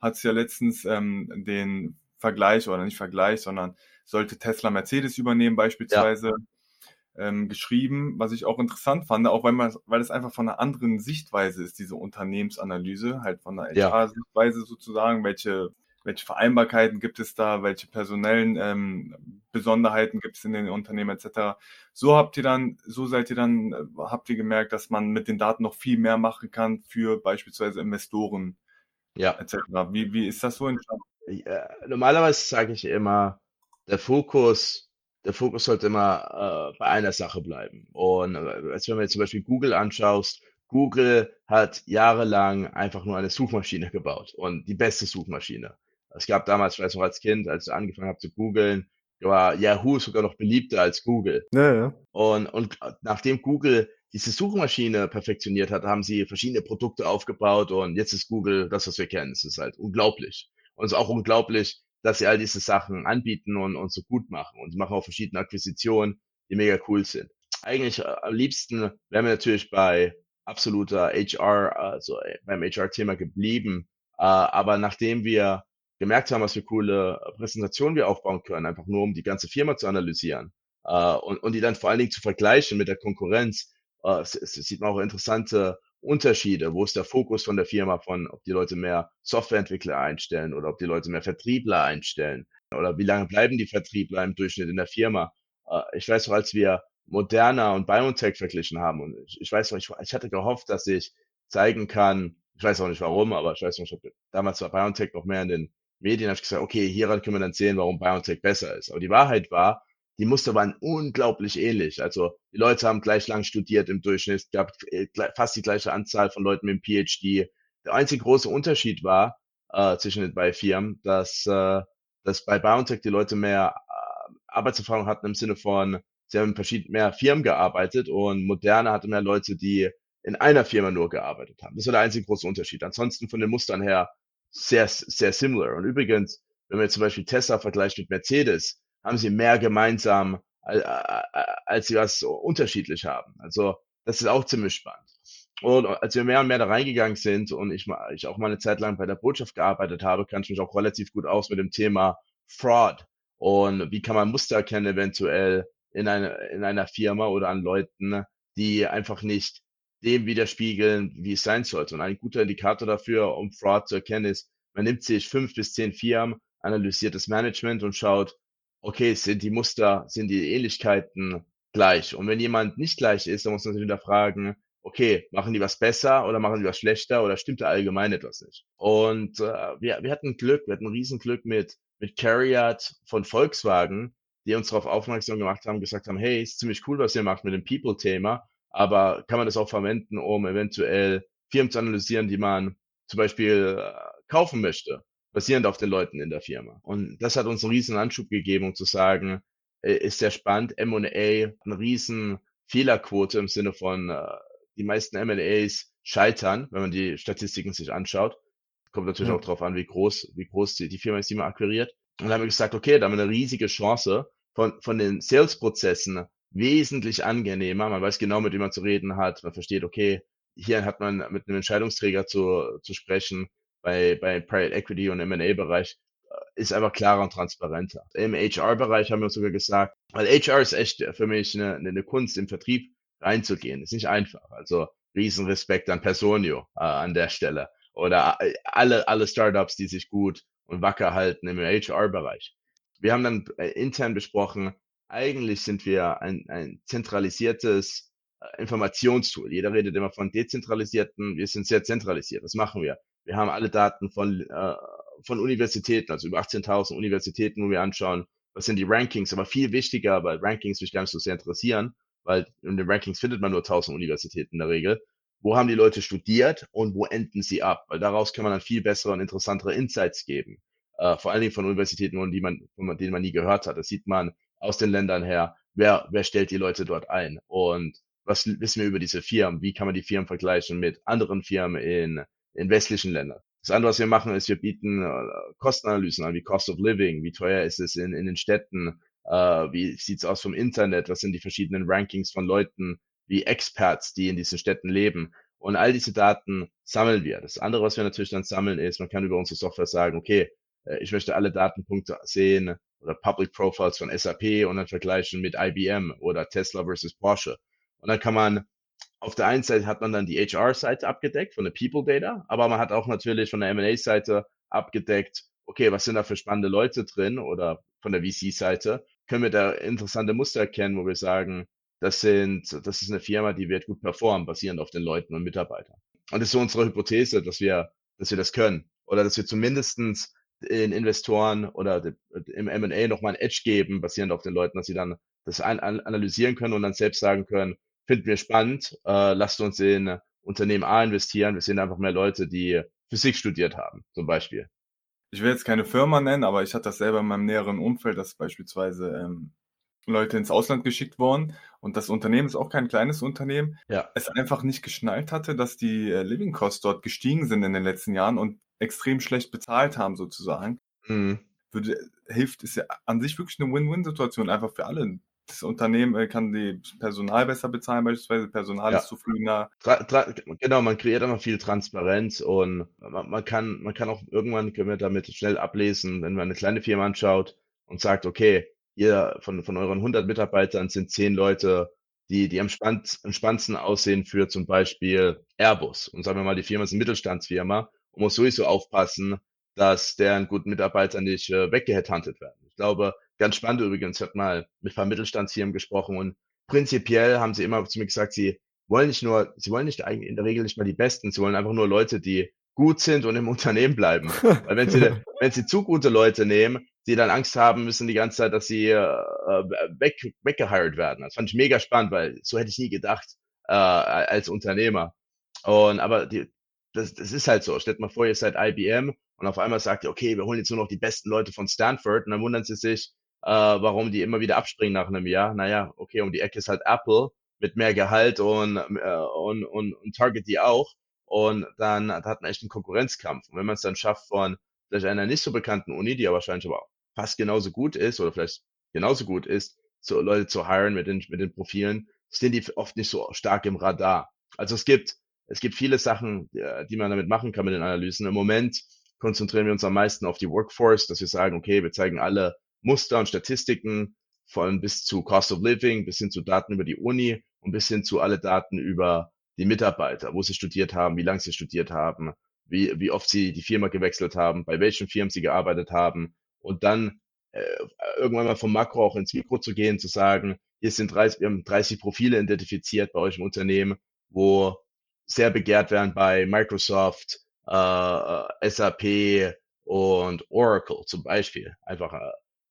hast ja letztens ähm, den Vergleich oder nicht Vergleich, sondern sollte Tesla Mercedes übernehmen beispielsweise ja. ähm, geschrieben, was ich auch interessant fand, auch weil man, weil es einfach von einer anderen Sichtweise ist, diese Unternehmensanalyse, halt von einer HR-Sichtweise ja. sozusagen, welche welche Vereinbarkeiten gibt es da, welche personellen ähm, Besonderheiten gibt es in den Unternehmen etc. So habt ihr dann, so seid ihr dann, äh, habt ihr gemerkt, dass man mit den Daten noch viel mehr machen kann für beispielsweise Investoren ja. etc. Wie, wie ist das so entstanden? Ja, normalerweise sage ich immer, der Fokus, der Fokus sollte immer äh, bei einer Sache bleiben. Und äh, als wenn man jetzt zum Beispiel Google anschaust, Google hat jahrelang einfach nur eine Suchmaschine [laughs] gebaut und die beste Suchmaschine. Es gab damals, ich weiß noch als Kind, als ich angefangen habe zu googeln, war Yahoo sogar noch beliebter als Google. Ja, ja. Und, und nachdem Google diese Suchmaschine perfektioniert hat, haben sie verschiedene Produkte aufgebaut und jetzt ist Google das, was wir kennen. Es ist halt unglaublich. Und es ist auch unglaublich, dass sie all diese Sachen anbieten und, und so gut machen. Und sie machen auch verschiedene Akquisitionen, die mega cool sind. Eigentlich äh, am liebsten wären wir natürlich bei absoluter HR, also äh, beim HR-Thema geblieben. Äh, aber nachdem wir gemerkt haben, was für coole Präsentationen wir aufbauen können, einfach nur um die ganze Firma zu analysieren äh, und, und die dann vor allen Dingen zu vergleichen mit der Konkurrenz. Äh, sieht man auch interessante Unterschiede. Wo ist der Fokus von der Firma von, ob die Leute mehr Softwareentwickler einstellen oder ob die Leute mehr Vertriebler einstellen oder wie lange bleiben die Vertriebler im Durchschnitt in der Firma. Äh, ich weiß noch, als wir Moderna und BioNTech verglichen haben und ich, weiß noch, ich, ich hatte gehofft, dass ich zeigen kann, ich weiß auch nicht warum, aber ich weiß noch, ich habe damals war BioNTech noch mehr in den Medien, habe ich gesagt, okay, hieran können wir dann sehen, warum BioNTech besser ist. Aber die Wahrheit war, die Muster waren unglaublich ähnlich. Also die Leute haben gleich lang studiert im Durchschnitt, es gab äh, fast die gleiche Anzahl von Leuten mit dem PhD. Der einzige große Unterschied war äh, zwischen den beiden Firmen, dass, äh, dass bei BioNTech die Leute mehr äh, Arbeitserfahrung hatten im Sinne von, sie haben in verschiedenen mehr Firmen gearbeitet und Moderne hatte mehr Leute, die in einer Firma nur gearbeitet haben. Das war der einzige große Unterschied. Ansonsten von den Mustern her sehr, sehr similar. Und übrigens, wenn man jetzt zum Beispiel Tesla vergleicht mit Mercedes, haben sie mehr gemeinsam, als sie was unterschiedlich haben. Also das ist auch ziemlich spannend. Und als wir mehr und mehr da reingegangen sind und ich, ich auch mal eine Zeit lang bei der Botschaft gearbeitet habe, kann ich mich auch relativ gut aus mit dem Thema Fraud und wie kann man Muster erkennen eventuell in einer, in einer Firma oder an Leuten, die einfach nicht dem widerspiegeln, wie es sein sollte. Und ein guter Indikator dafür, um Fraud zu erkennen, ist, man nimmt sich fünf bis zehn Firmen, analysiert das Management und schaut, okay, sind die Muster, sind die Ähnlichkeiten gleich? Und wenn jemand nicht gleich ist, dann muss man sich wieder fragen, okay, machen die was besser oder machen die was schlechter oder stimmt da allgemein etwas nicht? Und äh, wir, wir hatten Glück, wir hatten Riesenglück mit, mit Carriot von Volkswagen, die uns darauf aufmerksam gemacht haben, gesagt haben, hey, ist ziemlich cool, was ihr macht mit dem People-Thema, aber kann man das auch verwenden, um eventuell Firmen zu analysieren, die man zum Beispiel äh, kaufen möchte? Basierend auf den Leuten in der Firma. Und das hat uns einen riesen Anschub gegeben, um zu sagen, äh, ist sehr spannend. M&A eine riesen Fehlerquote im Sinne von, äh, die meisten M&As scheitern, wenn man die Statistiken sich anschaut. Kommt natürlich ja. auch darauf an, wie groß, wie groß die, die Firma ist, die man akquiriert. Und dann haben wir gesagt, okay, da haben wir eine riesige Chance von, von den Sales-Prozessen wesentlich angenehmer. Man weiß genau, mit wem man zu reden hat. Man versteht, okay, hier hat man mit einem Entscheidungsträger zu, zu sprechen bei, bei Private Equity und M&A-Bereich äh, ist einfach klarer und transparenter. Im HR-Bereich haben wir sogar gesagt, weil HR ist echt für mich eine, eine Kunst, im Vertrieb reinzugehen. Ist nicht einfach. Also Riesenrespekt an Personio äh, an der Stelle. Oder äh, alle, alle Startups, die sich gut und wacker halten im HR-Bereich. Wir haben dann äh, intern besprochen, eigentlich sind wir ein, ein zentralisiertes Informationstool. Jeder redet immer von dezentralisierten, wir sind sehr zentralisiert. Das machen wir. Wir haben alle Daten von, äh, von Universitäten, also über 18.000 Universitäten, wo wir anschauen, was sind die Rankings, aber viel wichtiger, weil Rankings mich gar nicht so sehr interessieren, weil in den Rankings findet man nur 1000 Universitäten in der Regel. Wo haben die Leute studiert und wo enden sie ab? Weil daraus kann man dann viel bessere und interessantere Insights geben. Äh, vor allen Dingen von Universitäten, die man, von denen man nie gehört hat. Das sieht man aus den Ländern her. Wer, wer stellt die Leute dort ein? Und was wissen wir über diese Firmen? Wie kann man die Firmen vergleichen mit anderen Firmen in in westlichen Ländern. Das andere, was wir machen, ist, wir bieten äh, Kostenanalysen an, wie Cost of Living, wie teuer ist es in, in den Städten, äh, wie sieht's aus vom Internet, was sind die verschiedenen Rankings von Leuten, wie Experts, die in diesen Städten leben. Und all diese Daten sammeln wir. Das andere, was wir natürlich dann sammeln, ist, man kann über unsere Software sagen, okay, äh, ich möchte alle Datenpunkte sehen oder Public Profiles von SAP und dann vergleichen mit IBM oder Tesla versus Porsche. Und dann kann man auf der einen Seite hat man dann die HR-Seite abgedeckt von der People Data, aber man hat auch natürlich von der M&A-Seite abgedeckt, okay, was sind da für spannende Leute drin oder von der VC-Seite, können wir da interessante Muster erkennen, wo wir sagen, das sind, das ist eine Firma, die wird gut performen, basierend auf den Leuten und Mitarbeitern. Und das ist so unsere Hypothese, dass wir, dass wir das können. Oder dass wir zumindestens den Investoren oder im M&A nochmal ein Edge geben, basierend auf den Leuten, dass sie dann das analysieren können und dann selbst sagen können, finden wir spannend. Äh, lasst uns in Unternehmen A investieren. Wir sehen einfach mehr Leute, die Physik studiert haben, zum Beispiel. Ich will jetzt keine Firma nennen, aber ich hatte das selber in meinem näheren Umfeld, dass beispielsweise ähm, Leute ins Ausland geschickt wurden und das Unternehmen ist auch kein kleines Unternehmen, ja. es einfach nicht geschnallt hatte, dass die äh, Living Costs dort gestiegen sind in den letzten Jahren und extrem schlecht bezahlt haben sozusagen. Mhm. Würde, hilft, ist ja an sich wirklich eine Win-Win-Situation einfach für alle das Unternehmen äh, kann die Personal besser bezahlen, beispielsweise Personal Ja. ist zufriedener. Genau, man kreiert einfach viel Transparenz und man, man kann, man kann auch irgendwann können wir damit schnell ablesen, wenn man eine kleine Firma anschaut und sagt, okay, ihr von, von euren 100 Mitarbeitern sind 10 Leute, die, die am, spannt, am spannendsten aussehen für zum Beispiel Airbus. Und sagen wir mal, die Firma ist eine Mittelstandsfirma und muss sowieso aufpassen, dass deren guten Mitarbeiter nicht äh, weggeheadhuntet werden. Ich glaube, ganz spannend übrigens, ich habe mal mit ein paar Mittelstandsfirmen gesprochen und prinzipiell haben sie immer zu mir gesagt, sie wollen nicht nur, sie wollen nicht eigentlich in der Regel nicht mal die Besten, sie wollen einfach nur Leute, die gut sind und im [laughs] Unternehmen bleiben. Weil wenn sie, [laughs] wenn sie zu gute Leute nehmen, die dann Angst haben müssen die ganze Zeit, dass sie äh, weg, weggehired werden. Das fand ich mega spannend, weil so hätte ich nie gedacht äh, als Unternehmer. Und aber die, das, das ist halt so. Stellt mal vor, ihr seid IBM und auf einmal sagt ihr, okay, wir holen jetzt nur noch die besten Leute von Stanford und dann wundern sie sich, äh, warum die immer wieder abspringen nach einem Jahr. Naja, okay, um die Ecke ist halt Apple mit mehr Gehalt und, äh, und, und, und Target die auch. Und dann hat man echt einen Konkurrenzkampf. Und wenn man es dann schafft von vielleicht einer nicht so bekannten Uni, die ja wahrscheinlich aber fast genauso gut ist oder vielleicht genauso gut ist, so Leute zu hiren mit den, mit den Profilen, sind die oft nicht so stark im Radar. Also es gibt, es gibt viele Sachen, die man damit machen kann mit den Analysen. Im Moment konzentrieren wir uns am meisten auf die Workforce, dass wir sagen, okay, wir zeigen alle Muster und Statistiken von bis zu Cost of Living, bis hin zu Daten über die Uni und bis hin zu alle Daten über die Mitarbeiter, wo sie studiert haben, wie lange sie studiert haben, wie, wie oft sie die Firma gewechselt haben, bei welchen Firmen sie gearbeitet haben und dann äh, irgendwann mal vom Makro auch ins Mikro zu gehen, zu sagen, hier sind 30, wir haben 30 Profile identifiziert bei euch im Unternehmen, wo sehr begehrt werden bei Microsoft, äh, SAP und Oracle zum Beispiel. Einfach,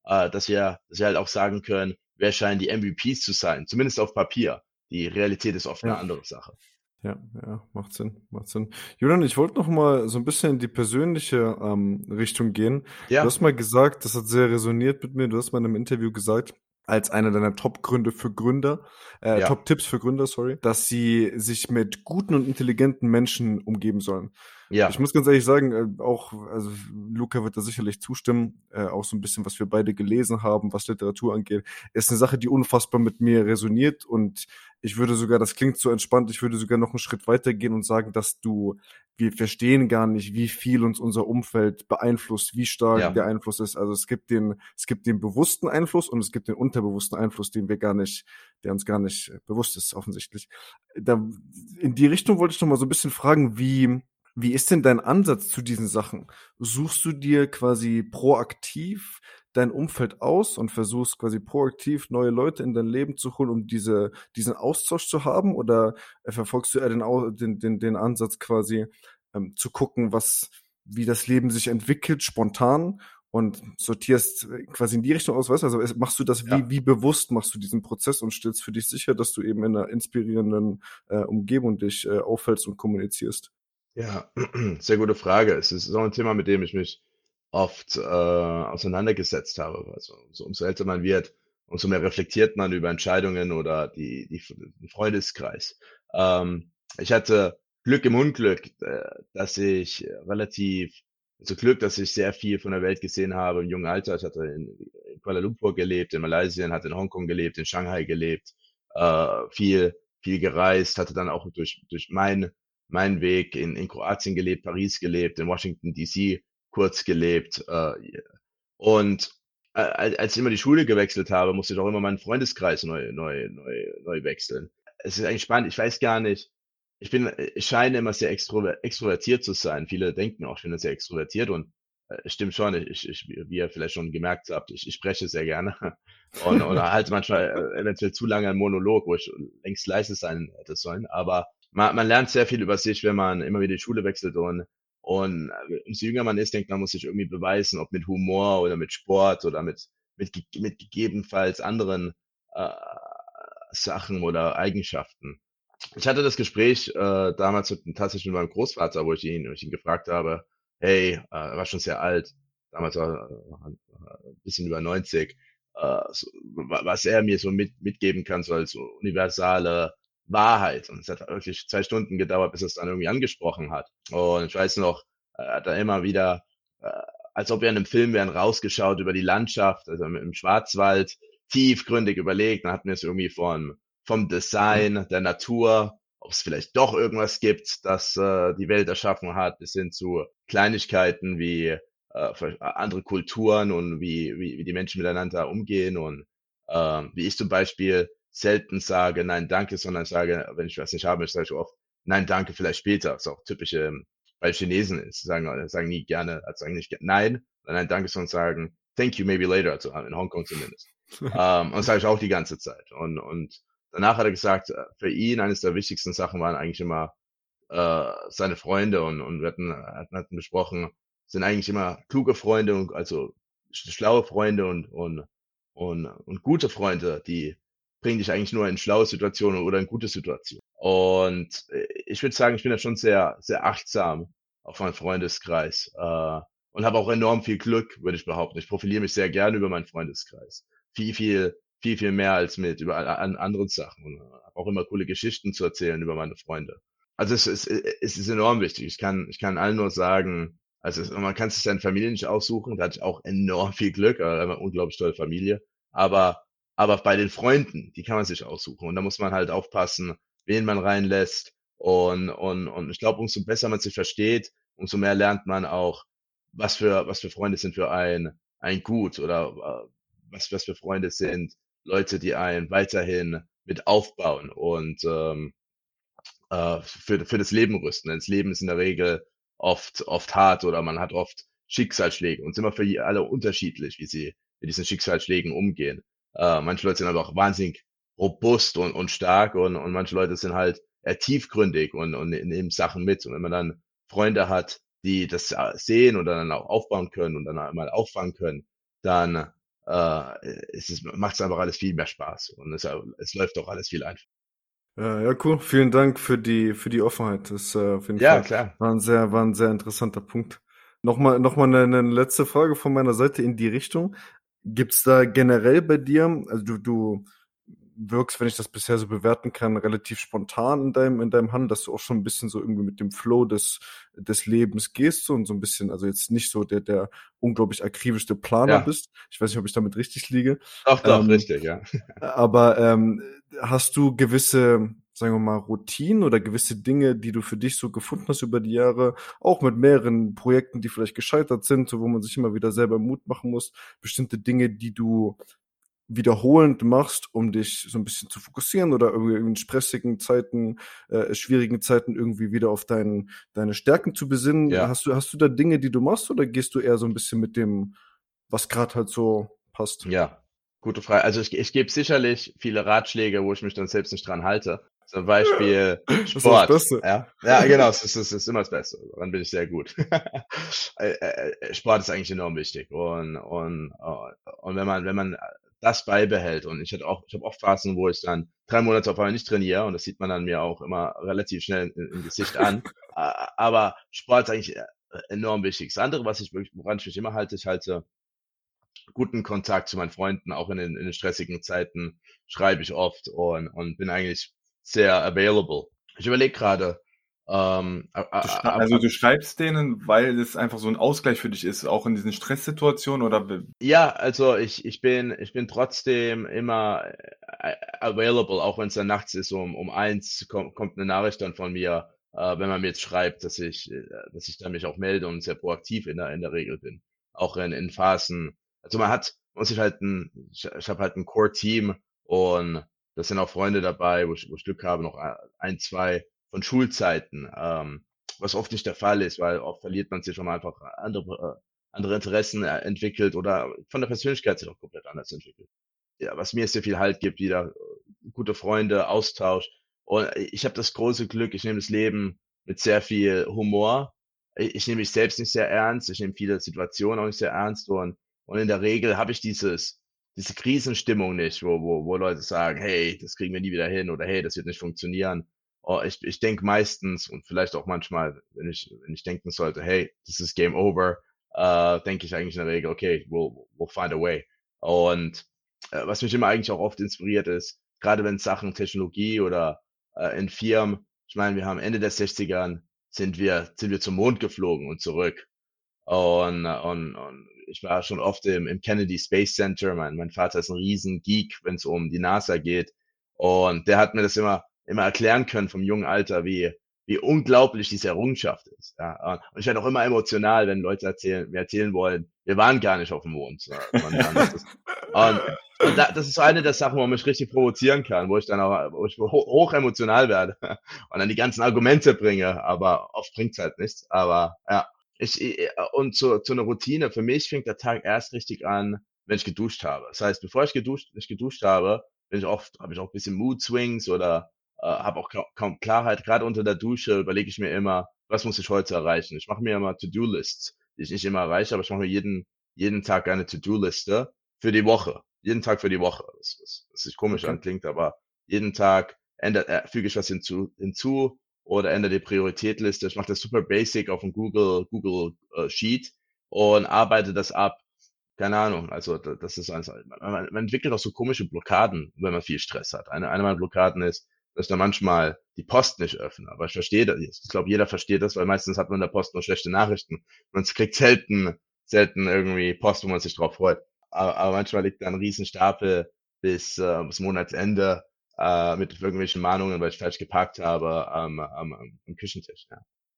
äh, dass wir, dass wir halt auch sagen können, wer scheinen die MVPs zu sein, zumindest auf Papier. Die Realität ist oft Ja. eine andere Sache. Ja, ja, macht Sinn, macht Sinn. Julian, ich wollte noch mal so ein bisschen in die persönliche ähm, Richtung gehen. Du Ja, hast mal gesagt, das hat sehr resoniert mit mir. Du hast mal in einem Interview gesagt, als einer deiner Top-Gründe für Gründer, äh, Ja. Top-Tipps für Gründer, sorry, dass sie sich mit guten und intelligenten Menschen umgeben sollen. Ja, Ich muss ganz ehrlich sagen, äh, auch, also Luca wird da sicherlich zustimmen, äh, auch so ein bisschen, was wir beide gelesen haben, was Literatur angeht, ist eine Sache, die unfassbar mit mir resoniert und ich würde sogar, das klingt so entspannt, ich würde sogar noch einen Schritt weiter gehen und sagen, dass du, wir verstehen gar nicht, wie viel uns unser Umfeld beeinflusst, wie stark Ja. der Einfluss ist. Also es gibt den, es gibt den bewussten Einfluss und es gibt den unterbewussten Einfluss, den wir gar nicht, der uns gar nicht äh, bewusst ist, offensichtlich. Da, in die Richtung wollte ich noch mal so ein bisschen fragen, wie, wie ist denn dein Ansatz zu diesen Sachen? Suchst du dir quasi proaktiv dein Umfeld aus und versuchst quasi proaktiv neue Leute in dein Leben zu holen, um diese, diesen Austausch zu haben? Oder äh, verfolgst du eher den, den, den, den Ansatz quasi ähm, zu gucken, was, wie das Leben sich entwickelt, spontan und sortierst äh, quasi in die Richtung aus, weißt du? Also machst du das, wie, Ja. wie bewusst machst du diesen Prozess und stellst für dich sicher, dass du eben in einer inspirierenden äh, Umgebung dich äh, auffällst und kommunizierst? Ja, [clears throat] sehr gute Frage. Es ist auch ein Thema, mit dem ich mich oft äh, auseinandergesetzt habe. Also so, umso älter man wird, umso mehr reflektiert man über Entscheidungen oder die, die, den Freundeskreis. Ähm, ich hatte Glück im Unglück, äh, dass ich relativ, also Glück, dass ich sehr viel von der Welt gesehen habe im jungen Alter. Ich hatte in, in Kuala Lumpur gelebt, in Malaysia, hatte in Hongkong gelebt, in Shanghai gelebt, äh, viel, viel gereist, hatte dann auch durch, durch mein, meinen Weg in, in Kroatien gelebt, Paris gelebt, in Washington DC kurz gelebt. Äh, und äh, als ich immer die Schule gewechselt habe, musste ich auch immer meinen Freundeskreis neu, neu, neu, neu wechseln. Es ist eigentlich spannend. Ich weiß gar nicht. Ich bin, ich scheine immer sehr extrover extrovertiert zu sein. Viele denken auch, ich bin sehr extrovertiert und äh, stimmt schon. Ich, ich, wie ihr vielleicht schon gemerkt habt, ich, ich spreche sehr gerne [laughs] und oder halt manchmal äh, eventuell zu lange einen Monolog, wo ich längst leise sein hätte sollen. Aber man, man lernt sehr viel über sich, wenn man immer wieder die Schule wechselt und und äh, umso jünger man ist, denkt man, muss sich irgendwie beweisen, ob mit Humor oder mit Sport oder mit, mit, mit gegebenenfalls anderen äh, Sachen oder Eigenschaften. Ich hatte das Gespräch äh, damals mit, tatsächlich mit meinem Großvater, wo ich ihn, wo ich ihn gefragt habe, hey, äh, er war schon sehr alt, damals war äh, ein bisschen über 90, äh, so, wa- was er mir so mit, mitgeben kann, so als universale Wahrheit. Und es hat wirklich zwei Stunden gedauert, bis es dann irgendwie angesprochen hat. Und ich weiß noch, er hat da immer wieder, äh, als ob wir in einem Film wären, rausgeschaut über die Landschaft, also im, Schwarzwald, tiefgründig überlegt. Dann hatten wir es irgendwie von, vom Design, der Natur, ob es vielleicht doch irgendwas gibt, das äh, die Welt erschaffen hat, bis hin zu Kleinigkeiten wie äh, andere Kulturen und wie, wie, wie die Menschen miteinander umgehen und äh, wie ich zum Beispiel selten sage, nein, danke, sondern sage, wenn ich was nicht habe, sage ich oft, nein, danke, vielleicht später. Das ist auch typisch ähm, bei Chinesen ist. Sie sagen, sagen nie gerne, also sagen nicht nein, nein, danke, sondern sagen, thank you, maybe later, also in Hongkong zumindest. [laughs] ähm, und das sage ich auch die ganze Zeit. Und, und danach hat er gesagt, äh, für ihn eines der wichtigsten Sachen waren eigentlich immer äh, seine Freunde und, und wir hatten, hatten, hatten besprochen, sind eigentlich immer kluge Freunde und also schlaue Freunde und, und, und, und gute Freunde, die bringen dich eigentlich nur in schlaue Situationen oder in gute Situationen. Und äh, ich würde sagen, ich bin da schon sehr, sehr achtsam auf meinen Freundeskreis äh, und habe auch enorm viel Glück, würde ich behaupten. Ich profiliere mich sehr gerne über meinen Freundeskreis. Viel, viel, viel, viel mehr als mit über an anderen Sachen und habe auch immer coole Geschichten zu erzählen über meine Freunde. Also es, es, es ist enorm wichtig. Ich kann, ich kann allen nur sagen, also es, man kann sich seine Familie nicht aussuchen. Da hatte ich auch enorm viel Glück, äh, eine unglaublich tolle Familie. Aber aber bei den Freunden, die kann man sich aussuchen. Und da muss man halt aufpassen, wen man reinlässt. Und, und, und ich glaube, umso besser man sich versteht, umso mehr lernt man auch, was für, was für Freunde sind für ein, ein Gut oder äh, was, was für Freunde sind Leute, die einen weiterhin mit aufbauen und ähm, äh, für, für das Leben rüsten. Denn das Leben ist in der Regel oft, oft hart oder man hat oft Schicksalsschläge und sind immer für alle unterschiedlich, wie sie mit diesen Schicksalsschlägen umgehen. Äh, manche Leute sind aber auch wahnsinnig robust und, und stark und, und manche Leute sind halt eher tiefgründig und, und nehmen Sachen mit. Und wenn man dann Freunde hat, die das sehen und dann auch aufbauen können und dann einmal auffangen können, dann äh, ist es, macht es einfach alles viel mehr Spaß und es, es läuft auch alles viel einfacher. Ja, ja, cool. Vielen Dank für die, für die Offenheit. Das äh, auf jeden ja, Fall klar. war ein sehr, war ein sehr interessanter Punkt. Nochmal, nochmal eine, eine letzte Frage von meiner Seite in die Richtung. Gibt's da generell bei dir, also du, du wirkst, wenn ich das bisher so bewerten kann, relativ spontan in deinem, in deinem Handeln, dass du auch schon ein bisschen so irgendwie mit dem Flow des, des Lebens gehst so, und so ein bisschen, also jetzt nicht so der, der unglaublich akribischste Planer Ja. bist. Ich weiß nicht, ob ich damit richtig liege. Doch, doch, Ähm, richtig, ja. [laughs] Aber ähm, hast du gewisse, sagen wir mal, Routinen oder gewisse Dinge, die du für dich so gefunden hast über die Jahre, auch mit mehreren Projekten, die vielleicht gescheitert sind, so wo man sich immer wieder selber Mut machen muss, bestimmte Dinge, die du wiederholend machst, um dich so ein bisschen zu fokussieren oder irgendwie in stressigen Zeiten, äh, schwierigen Zeiten irgendwie wieder auf dein, deine Stärken zu besinnen. Ja. Hast du, hast du da Dinge, die du machst oder gehst du eher so ein bisschen mit dem, was gerade halt so passt? Ja, gute Frage. Also ich, ich gebe sicherlich viele Ratschläge, wo ich mich dann selbst nicht dran halte. Zum Beispiel ist das Sport. Beste. Ja, ja genau, es ist, es ist immer das Beste. Daran bin ich sehr gut. [laughs] Äh, äh, Sport ist eigentlich enorm wichtig. Und, und, äh, und wenn man, wenn man das beibehält, und ich hatte auch, ich habe auch Phasen, wo ich dann drei Monate auf einmal nicht trainiere, und das sieht man dann mir auch immer relativ schnell im, Gesicht an. [laughs] Äh, Aber Sport ist eigentlich äh, enorm wichtig. Das andere, was ich wirklich, woran ich mich immer halte, ich halte guten Kontakt zu meinen Freunden, auch in den, in den stressigen Zeiten schreibe ich oft und, und bin eigentlich sehr available. Ich überlege gerade, ähm, Du also du schreibst denen, weil es einfach so ein Ausgleich für dich ist, auch in diesen Stresssituationen oder ja, also ich, ich bin, ich bin trotzdem immer äh, available, auch wenn es dann nachts ist, um, um eins kommt, kommt eine Nachricht dann von mir, äh, wenn man mir jetzt schreibt, dass ich, äh, dass ich dann mich auch melde und sehr proaktiv in der, in der Regel bin. Auch in, in Phasen. Also man hat, muss ich halt ein, ich, ich habe halt ein Core-Team und das sind auch Freunde dabei, wo ich, wo ich Glück habe, noch ein, zwei von Schulzeiten, ähm, was oft nicht der Fall ist, weil oft verliert man sich, wenn man einfach andere, äh, andere Interessen äh, entwickelt oder von der Persönlichkeit sich auch komplett anders entwickelt. Ja, was mir sehr viel Halt gibt, wieder äh, gute Freunde, Austausch. Und ich habe das große Glück, ich nehme das Leben mit sehr viel Humor. Ich, ich nehme mich selbst nicht sehr ernst, ich nehme viele Situationen auch nicht sehr ernst und, und in der Regel habe ich dieses, diese Krisenstimmung nicht, wo, wo, wo Leute sagen, hey, das kriegen wir nie wieder hin oder hey, das wird nicht funktionieren. Oh, ich, ich denke meistens und vielleicht auch manchmal, wenn ich, wenn ich denken sollte, hey, this is game over, äh, denke ich eigentlich in der Regel, okay, we'll, we'll find a way. Und äh, was mich immer eigentlich auch oft inspiriert ist, gerade wenn Sachen Technologie oder äh, in Firmen, ich meine, wir haben Ende der 60ern sind wir, sind wir zum Mond geflogen und zurück. Und, und, und ich war schon oft im, im Kennedy Space Center. Mein, mein Vater ist ein riesen Geek, wenn es um die NASA geht. Und der hat mir das immer, immer erklären können vom jungen Alter, wie, wie unglaublich diese Errungenschaft ist. Ja. Und ich werde auch immer emotional, wenn Leute erzählen, mir erzählen wollen, wir waren gar nicht auf dem Mond. [laughs] und, und da, das ist so eine der Sachen, wo man mich richtig provozieren kann, wo ich dann auch wo ich hoch emotional werde [laughs] und dann die ganzen Argumente bringe, aber oft bringt's halt nichts. Aber ja, ich, und zu, zu einer Routine, für mich fängt der Tag erst richtig an, wenn ich geduscht habe. Das heißt, bevor ich geduscht, nicht geduscht habe, bin ich oft, habe ich auch ein bisschen Mood Swings oder äh, habe auch kaum, kaum Klarheit. Gerade unter der Dusche überlege ich mir immer, was muss ich heute erreichen? Ich mache mir immer To-Do-Lists, die ich nicht immer erreiche, aber ich mache mir jeden, jeden Tag eine To-Do-Liste für die Woche. Jeden Tag für die Woche. Das, das, das sich komisch okay. anklingt, aber jeden Tag ändert, äh, füge ich was hinzu, hinzu oder ändere die Prioritätliste. Ich mache das super basic auf dem Google, Google äh, Sheet und arbeite das ab. Keine Ahnung, also das ist eins, man, man entwickelt auch so komische Blockaden, wenn man viel Stress hat. Eine, eine meiner Blockaden ist, dass da manchmal die Post nicht öffne. Aber ich verstehe das. Ich glaube, jeder versteht das, weil meistens hat man in der Post nur schlechte Nachrichten. Man kriegt selten, selten irgendwie Post, wo man sich drauf freut. Aber, aber manchmal liegt da ein Riesenstapel bis, äh, bis Monatsende äh, mit irgendwelchen Mahnungen, weil ich falsch geparkt habe am, am, am Küchentisch. Ja.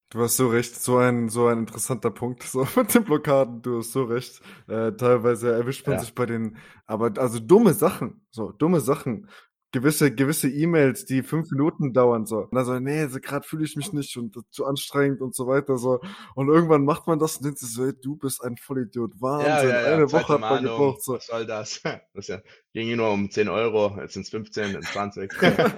Du hast so recht, so ein, so ein interessanter Punkt, [laughs] so mit den Blockaden, du hast so recht. Äh, teilweise erwischt man ja. sich bei den, aber also dumme Sachen, so dumme Sachen gewisse gewisse E-Mails, die fünf Minuten dauern so. Und dann so, nee, so gerade fühle ich mich nicht und zu anstrengend und so weiter so. Und irgendwann macht man das und denkt sich so, ey, du bist ein Vollidiot. Wahnsinn, ja, ja, ja. eine Woche hat man gebraucht. So. Was soll das? [laughs] Das ja, ging nur um 10 Euro, jetzt sind es 15, 20. ja.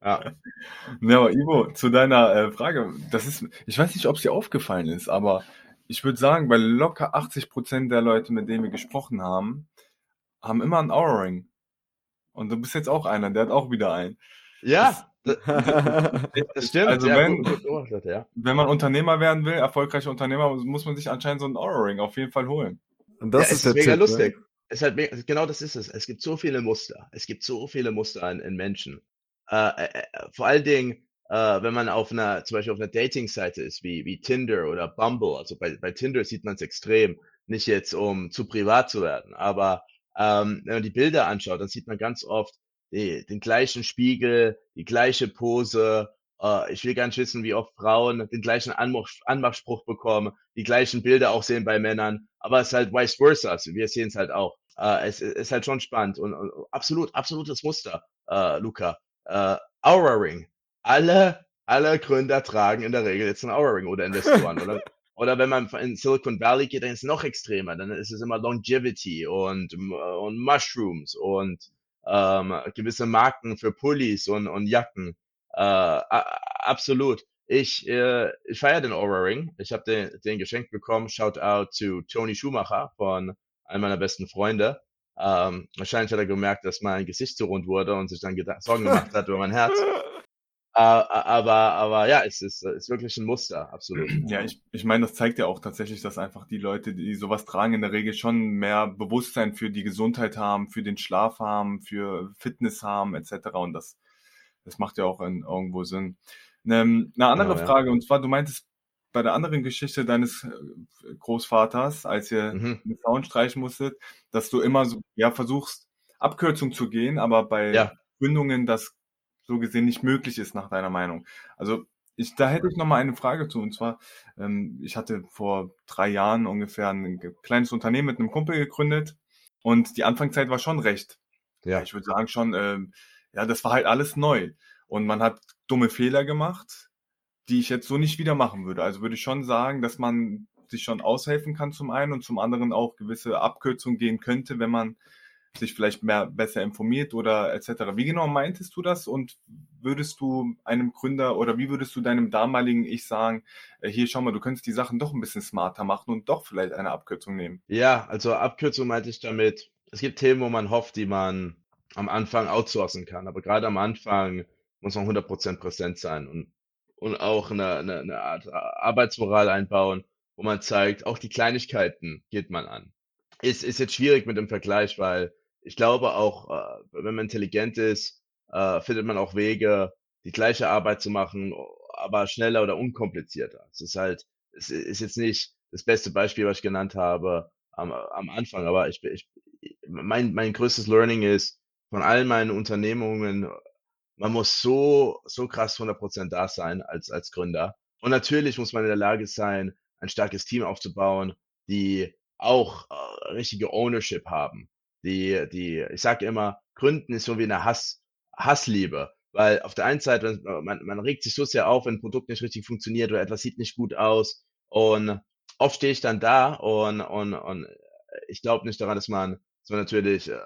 ja, aber Ivo, zu deiner äh, Frage, das ist, ich weiß nicht, ob es dir aufgefallen ist, aber ich würde sagen, bei locker 80 Prozent der Leute, mit denen wir gesprochen haben, haben immer einen Aura-Ring. Und du bist jetzt auch einer, der hat auch wieder einen. Ja, das, [laughs] das stimmt. Also ja, wenn, gut, gut ja. wenn man Unternehmer werden will, erfolgreicher Unternehmer, muss man sich anscheinend so einen Aura-Ring auf jeden Fall holen. Und das ja, ist, ist mega Tipp, ne? lustig. Ne? Es ist halt mega, genau das ist es. Es gibt so viele Muster. Es gibt so viele Muster in, in Menschen. Äh, äh, äh, vor allen Dingen, äh, wenn man auf einer, zum Beispiel auf einer Dating-Seite ist, wie, wie Tinder oder Bumble. Also bei, bei Tinder sieht man es extrem. Nicht jetzt, um zu privat zu werden, aber ähm, wenn man die Bilder anschaut, dann sieht man ganz oft die, den gleichen Spiegel, die gleiche Pose. Äh, ich will gar nicht wissen, wie oft Frauen den gleichen Anmach, Anmachspruch bekommen, die gleichen Bilder auch sehen bei Männern. Aber es ist halt vice versa. Also wir sehen es halt auch. Äh, es, es ist halt schon spannend und, und absolut, absolutes Muster, äh, Luca. Äh, Aura Ring. Alle, alle Gründer tragen in der Regel jetzt einen Aura Ring oder [laughs] Investoren oder oder wenn man in Silicon Valley geht, dann ist es noch extremer. Dann ist es immer Longevity und, und Mushrooms und ähm, gewisse Marken für Pullis und, und Jacken. Äh, absolut. Ich, äh, ich feiere den Aura Ring. Ich habe den, den geschenkt bekommen. Shout out zu Tony Schumacher von einem meiner besten Freunde. Ähm, wahrscheinlich hat er gemerkt, dass mein Gesicht zu rund wurde und sich dann Sorgen gemacht hat über mein Herz. [laughs] Aber, aber ja, es ist, ist wirklich ein Muster, absolut. [clears throat] Ja, ich, ich meine, das zeigt ja auch tatsächlich, dass einfach die Leute, die sowas tragen, in der Regel schon mehr Bewusstsein für die Gesundheit haben, für den Schlaf haben, für Fitness haben, etc. Und das, das macht ja auch in, irgendwo Sinn. Ähm, eine andere genau, Frage, ja. und zwar, du meintest bei der anderen Geschichte deines äh, Großvaters, als ihr mhm. den Zaun streichen musstet, dass du immer so, ja, versuchst, Abkürzung zu gehen, aber bei ja. Gründungen das so gesehen nicht möglich ist, nach deiner Meinung. Also ich, da hätte ich noch mal eine Frage zu. Und zwar, ähm, ich hatte vor drei Jahren ungefähr ein kleines Unternehmen mit einem Kumpel gegründet und die Anfangszeit war schon recht. Ja. Ich würde sagen schon, ähm, ja, das war halt alles neu. Und man hat dumme Fehler gemacht, die ich jetzt so nicht wieder machen würde. Also würde ich schon sagen, dass man sich schon aushelfen kann zum einen und zum anderen auch gewisse Abkürzungen gehen könnte, wenn man sich vielleicht mehr besser informiert oder etc. Wie genau meintest du das und würdest du einem Gründer oder wie würdest du deinem damaligen Ich sagen, äh, hier schau mal, du könntest die Sachen doch ein bisschen smarter machen und doch vielleicht eine Abkürzung nehmen? Ja, also Abkürzung meinte ich damit, es gibt Themen, wo man hofft, die man am Anfang outsourcen kann, aber gerade am Anfang muss man 100% präsent sein und, und auch eine, eine, eine Art Arbeitsmoral einbauen, wo man zeigt, auch die Kleinigkeiten geht man an. Ist, ist jetzt schwierig mit dem Vergleich, weil ich glaube auch, äh, wenn man intelligent ist, äh, findet man auch Wege, die gleiche Arbeit zu machen, aber schneller oder unkomplizierter. Es ist halt, es ist jetzt nicht das beste Beispiel, was ich genannt habe, am, am Anfang, aber ich, ich mein, mein größtes Learning ist von all meinen Unternehmungen, man muss so, so krass 100% da sein als, als Gründer. Und natürlich muss man in der Lage sein, ein starkes Team aufzubauen, die auch äh, richtige Ownership haben. Die, die, ich sage immer, Gründen ist so wie eine Hass, Hassliebe. Weil auf der einen Seite, man, man regt sich so sehr auf, wenn ein Produkt nicht richtig funktioniert oder etwas sieht nicht gut aus. Und oft stehe ich dann da und, und, und ich glaube nicht daran, dass man, dass man natürlich äh,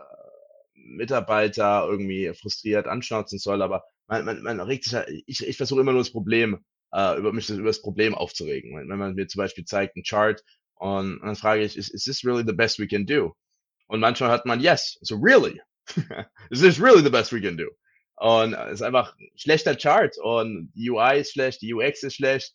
Mitarbeiter irgendwie frustriert anschnauzen soll, aber man, man, man regt sich, ich, ich versuche immer nur das Problem, äh, über mich über das Problem aufzuregen. Wenn man mir zum Beispiel zeigt, ein Chart und, und dann frage ich, is, is this really the best we can do? Und manchmal hat man, yes, so really, [laughs] is this really the best we can do? Und es ist einfach ein schlechter Chart und die UI ist schlecht, die UX ist schlecht.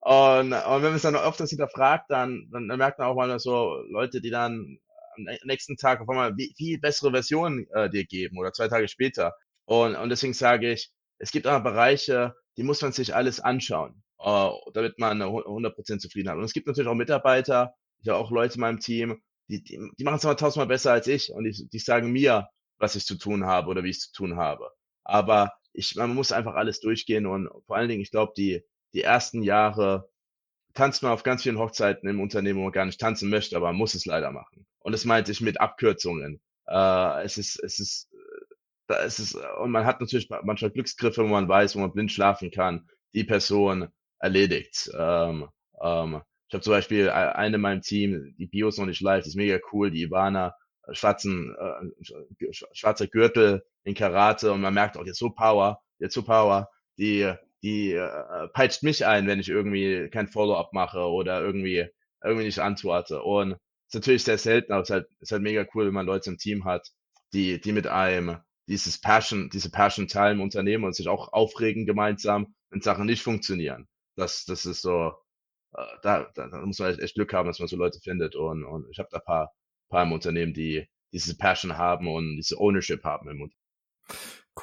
Und, und wenn man es dann oft das hinterfragt, dann, dann, dann merkt man auch mal so Leute, die dann am nächsten Tag auf einmal viel bessere Versionen äh, dir geben oder zwei Tage später. Und, und deswegen sage ich, es gibt auch Bereiche, die muss man sich alles anschauen, äh, damit man 100% zufrieden hat. Und es gibt natürlich auch Mitarbeiter, ich habe auch Leute in meinem Team, die, die, die machen es aber tausendmal besser als ich und die, die sagen mir, was ich zu tun habe oder wie ich es zu tun habe. Aber ich, man muss einfach alles durchgehen und vor allen Dingen, ich glaube, die, die ersten Jahre tanzt man auf ganz vielen Hochzeiten im Unternehmen, wo man gar nicht tanzen möchte, aber man muss es leider machen. Und das meinte ich mit Abkürzungen. Äh, es ist, es ist, da ist es, und man hat natürlich manchmal Glücksgriffe, wo man weiß, wo man blind schlafen kann, die Person erledigt. Ähm, ähm, habe zum Beispiel eine in meinem Team, die Bios noch nicht live, die ist mega cool, die Ivana, schwarzen, äh, schwarzer Gürtel in Karate und man merkt auch, jetzt so Power, jetzt so Power, die, die äh, peitscht mich ein, wenn ich irgendwie kein Follow-up mache oder irgendwie, irgendwie nicht antworte. Und ist natürlich sehr selten, aber es ist halt, ist halt mega cool, wenn man Leute im Team hat, die, die mit einem dieses Passion, diese Passion teilen im Unternehmen und sich auch aufregen gemeinsam, wenn Sachen nicht funktionieren. Das, das ist so, äh, da, da, da muss man echt Glück haben, dass man so Leute findet. Und, und ich habe da paar, paar im Unternehmen, die diese Passion haben und diese Ownership haben im Unternehmen.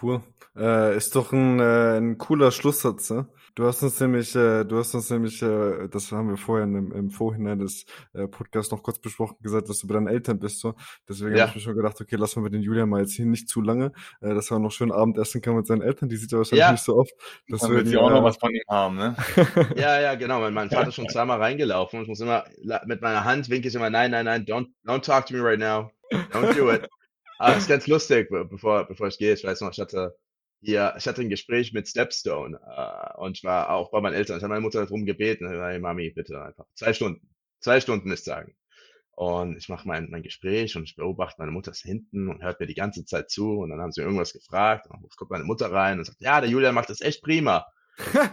Cool. Äh, ist doch ein, äh, ein cooler Schlusssatz, ne? Du hast uns nämlich, äh, du hast uns nämlich, äh, das haben wir vorher im, im Vorhinein des äh, Podcasts noch kurz besprochen, gesagt, dass du bei deinen Eltern bist, so. Deswegen ja. habe ich mir schon gedacht, okay, lass mal mit den Julian mal jetzt hier nicht zu lange, äh, dass er noch schön Abend essen kann mit seinen Eltern. Die sieht er wahrscheinlich ja. nicht so oft. Das wird sie auch noch was von ihm haben, ne? [laughs] ja, ja, genau. Mein, mein Vater ist schon [laughs] zweimal reingelaufen und ich muss immer mit meiner Hand winke ich immer, nein, nein, nein, don't, don't talk to me right now. Don't do it. Aber es ist ganz lustig, bevor, bevor ich gehe. Ich weiß noch, ich hatte hier, ich hatte ein Gespräch mit Stepstone äh, und ich war auch bei meinen Eltern. Ich habe meine Mutter darum gebeten, hey Mami, bitte einfach zwei Stunden. Zwei Stunden ist sagen. Und ich mache mein, mein Gespräch und ich beobachte meine Mutter ist hinten und hört mir die ganze Zeit zu. Und dann haben sie irgendwas gefragt. Und dann kommt meine Mutter rein und sagt, ja, der Julian macht das echt prima.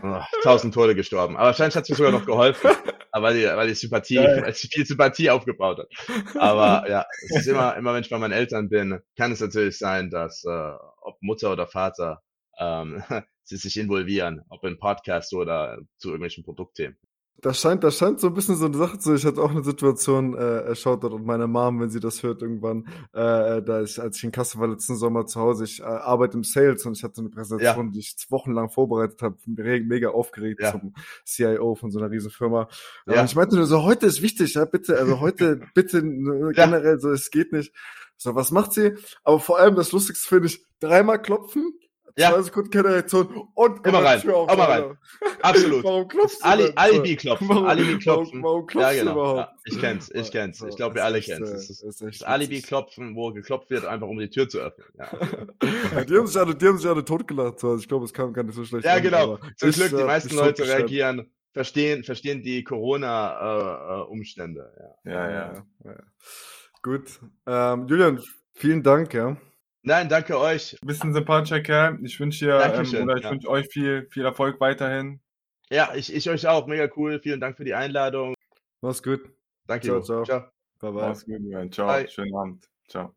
Oh, tausend Tode gestorben. Aber wahrscheinlich hat es mir sogar noch geholfen, [laughs] weil die, weil die Sympathie, weil sie viel Sympathie aufgebaut hat. Aber [laughs] ja, es ist immer, immer wenn ich bei meinen Eltern bin, kann es natürlich sein, dass äh, ob Mutter oder Vater ähm, [laughs] sie sich involvieren, ob in Podcast oder zu irgendwelchen Produktthemen. Das scheint, das scheint so ein bisschen so eine Sache zu. Ich hatte auch eine Situation, äh, schaut dort und meine Mom, wenn sie das hört irgendwann, äh, da ich, als ich in Kassel war letzten Sommer zu Hause, ich äh, arbeite im Sales und ich hatte eine Präsentation, ja. die ich wochenlang vorbereitet habe, mega aufgeregt ja. zum CIO von so einer riesen Firma. Ja. Und ich meinte nur so, heute ist wichtig, ja, bitte, also heute, [laughs] bitte, generell so, es geht nicht. So, was macht sie? Aber vor allem das Lustigste finde ich, dreimal klopfen, ja. Zwei Sekunden keine Reaktion und immer rein. Immer rein. Absolut. [laughs] Warum klopfst du? Ali, Alibi klopfen. Warum, Alibi klopfen. Warum, warum klopfst ja, genau. du überhaupt? Ja, ich kenn's, ich kenn's. Ich glaube, wir alle kennen es. Das, ist, das Alibi klopfen, wo geklopft wird, einfach um die Tür zu öffnen. Ja. [laughs] die haben sich alle, die haben sich alle totgelacht. Also ich glaube, es kam gar nicht so schlecht. Ja, an, genau. Zum Glück, die meisten Leute reagieren, verstehen, verstehen die Corona-Umstände. Äh, ja. Ja, ja, ja. Gut. Ähm, Julian, vielen Dank, ja. Nein, danke euch. Du bist ein sympathischer Kerl. Ich wünsche dir ähm, oder ich ja. wünsche euch viel, viel Erfolg weiterhin. Ja, ich, ich euch auch. Mega cool. Vielen Dank für die Einladung. Mach's gut. Danke. Ciao, ciao. ciao. Bye, bye. Mach's gut, man. Ciao. Bye. Schönen Abend. Ciao.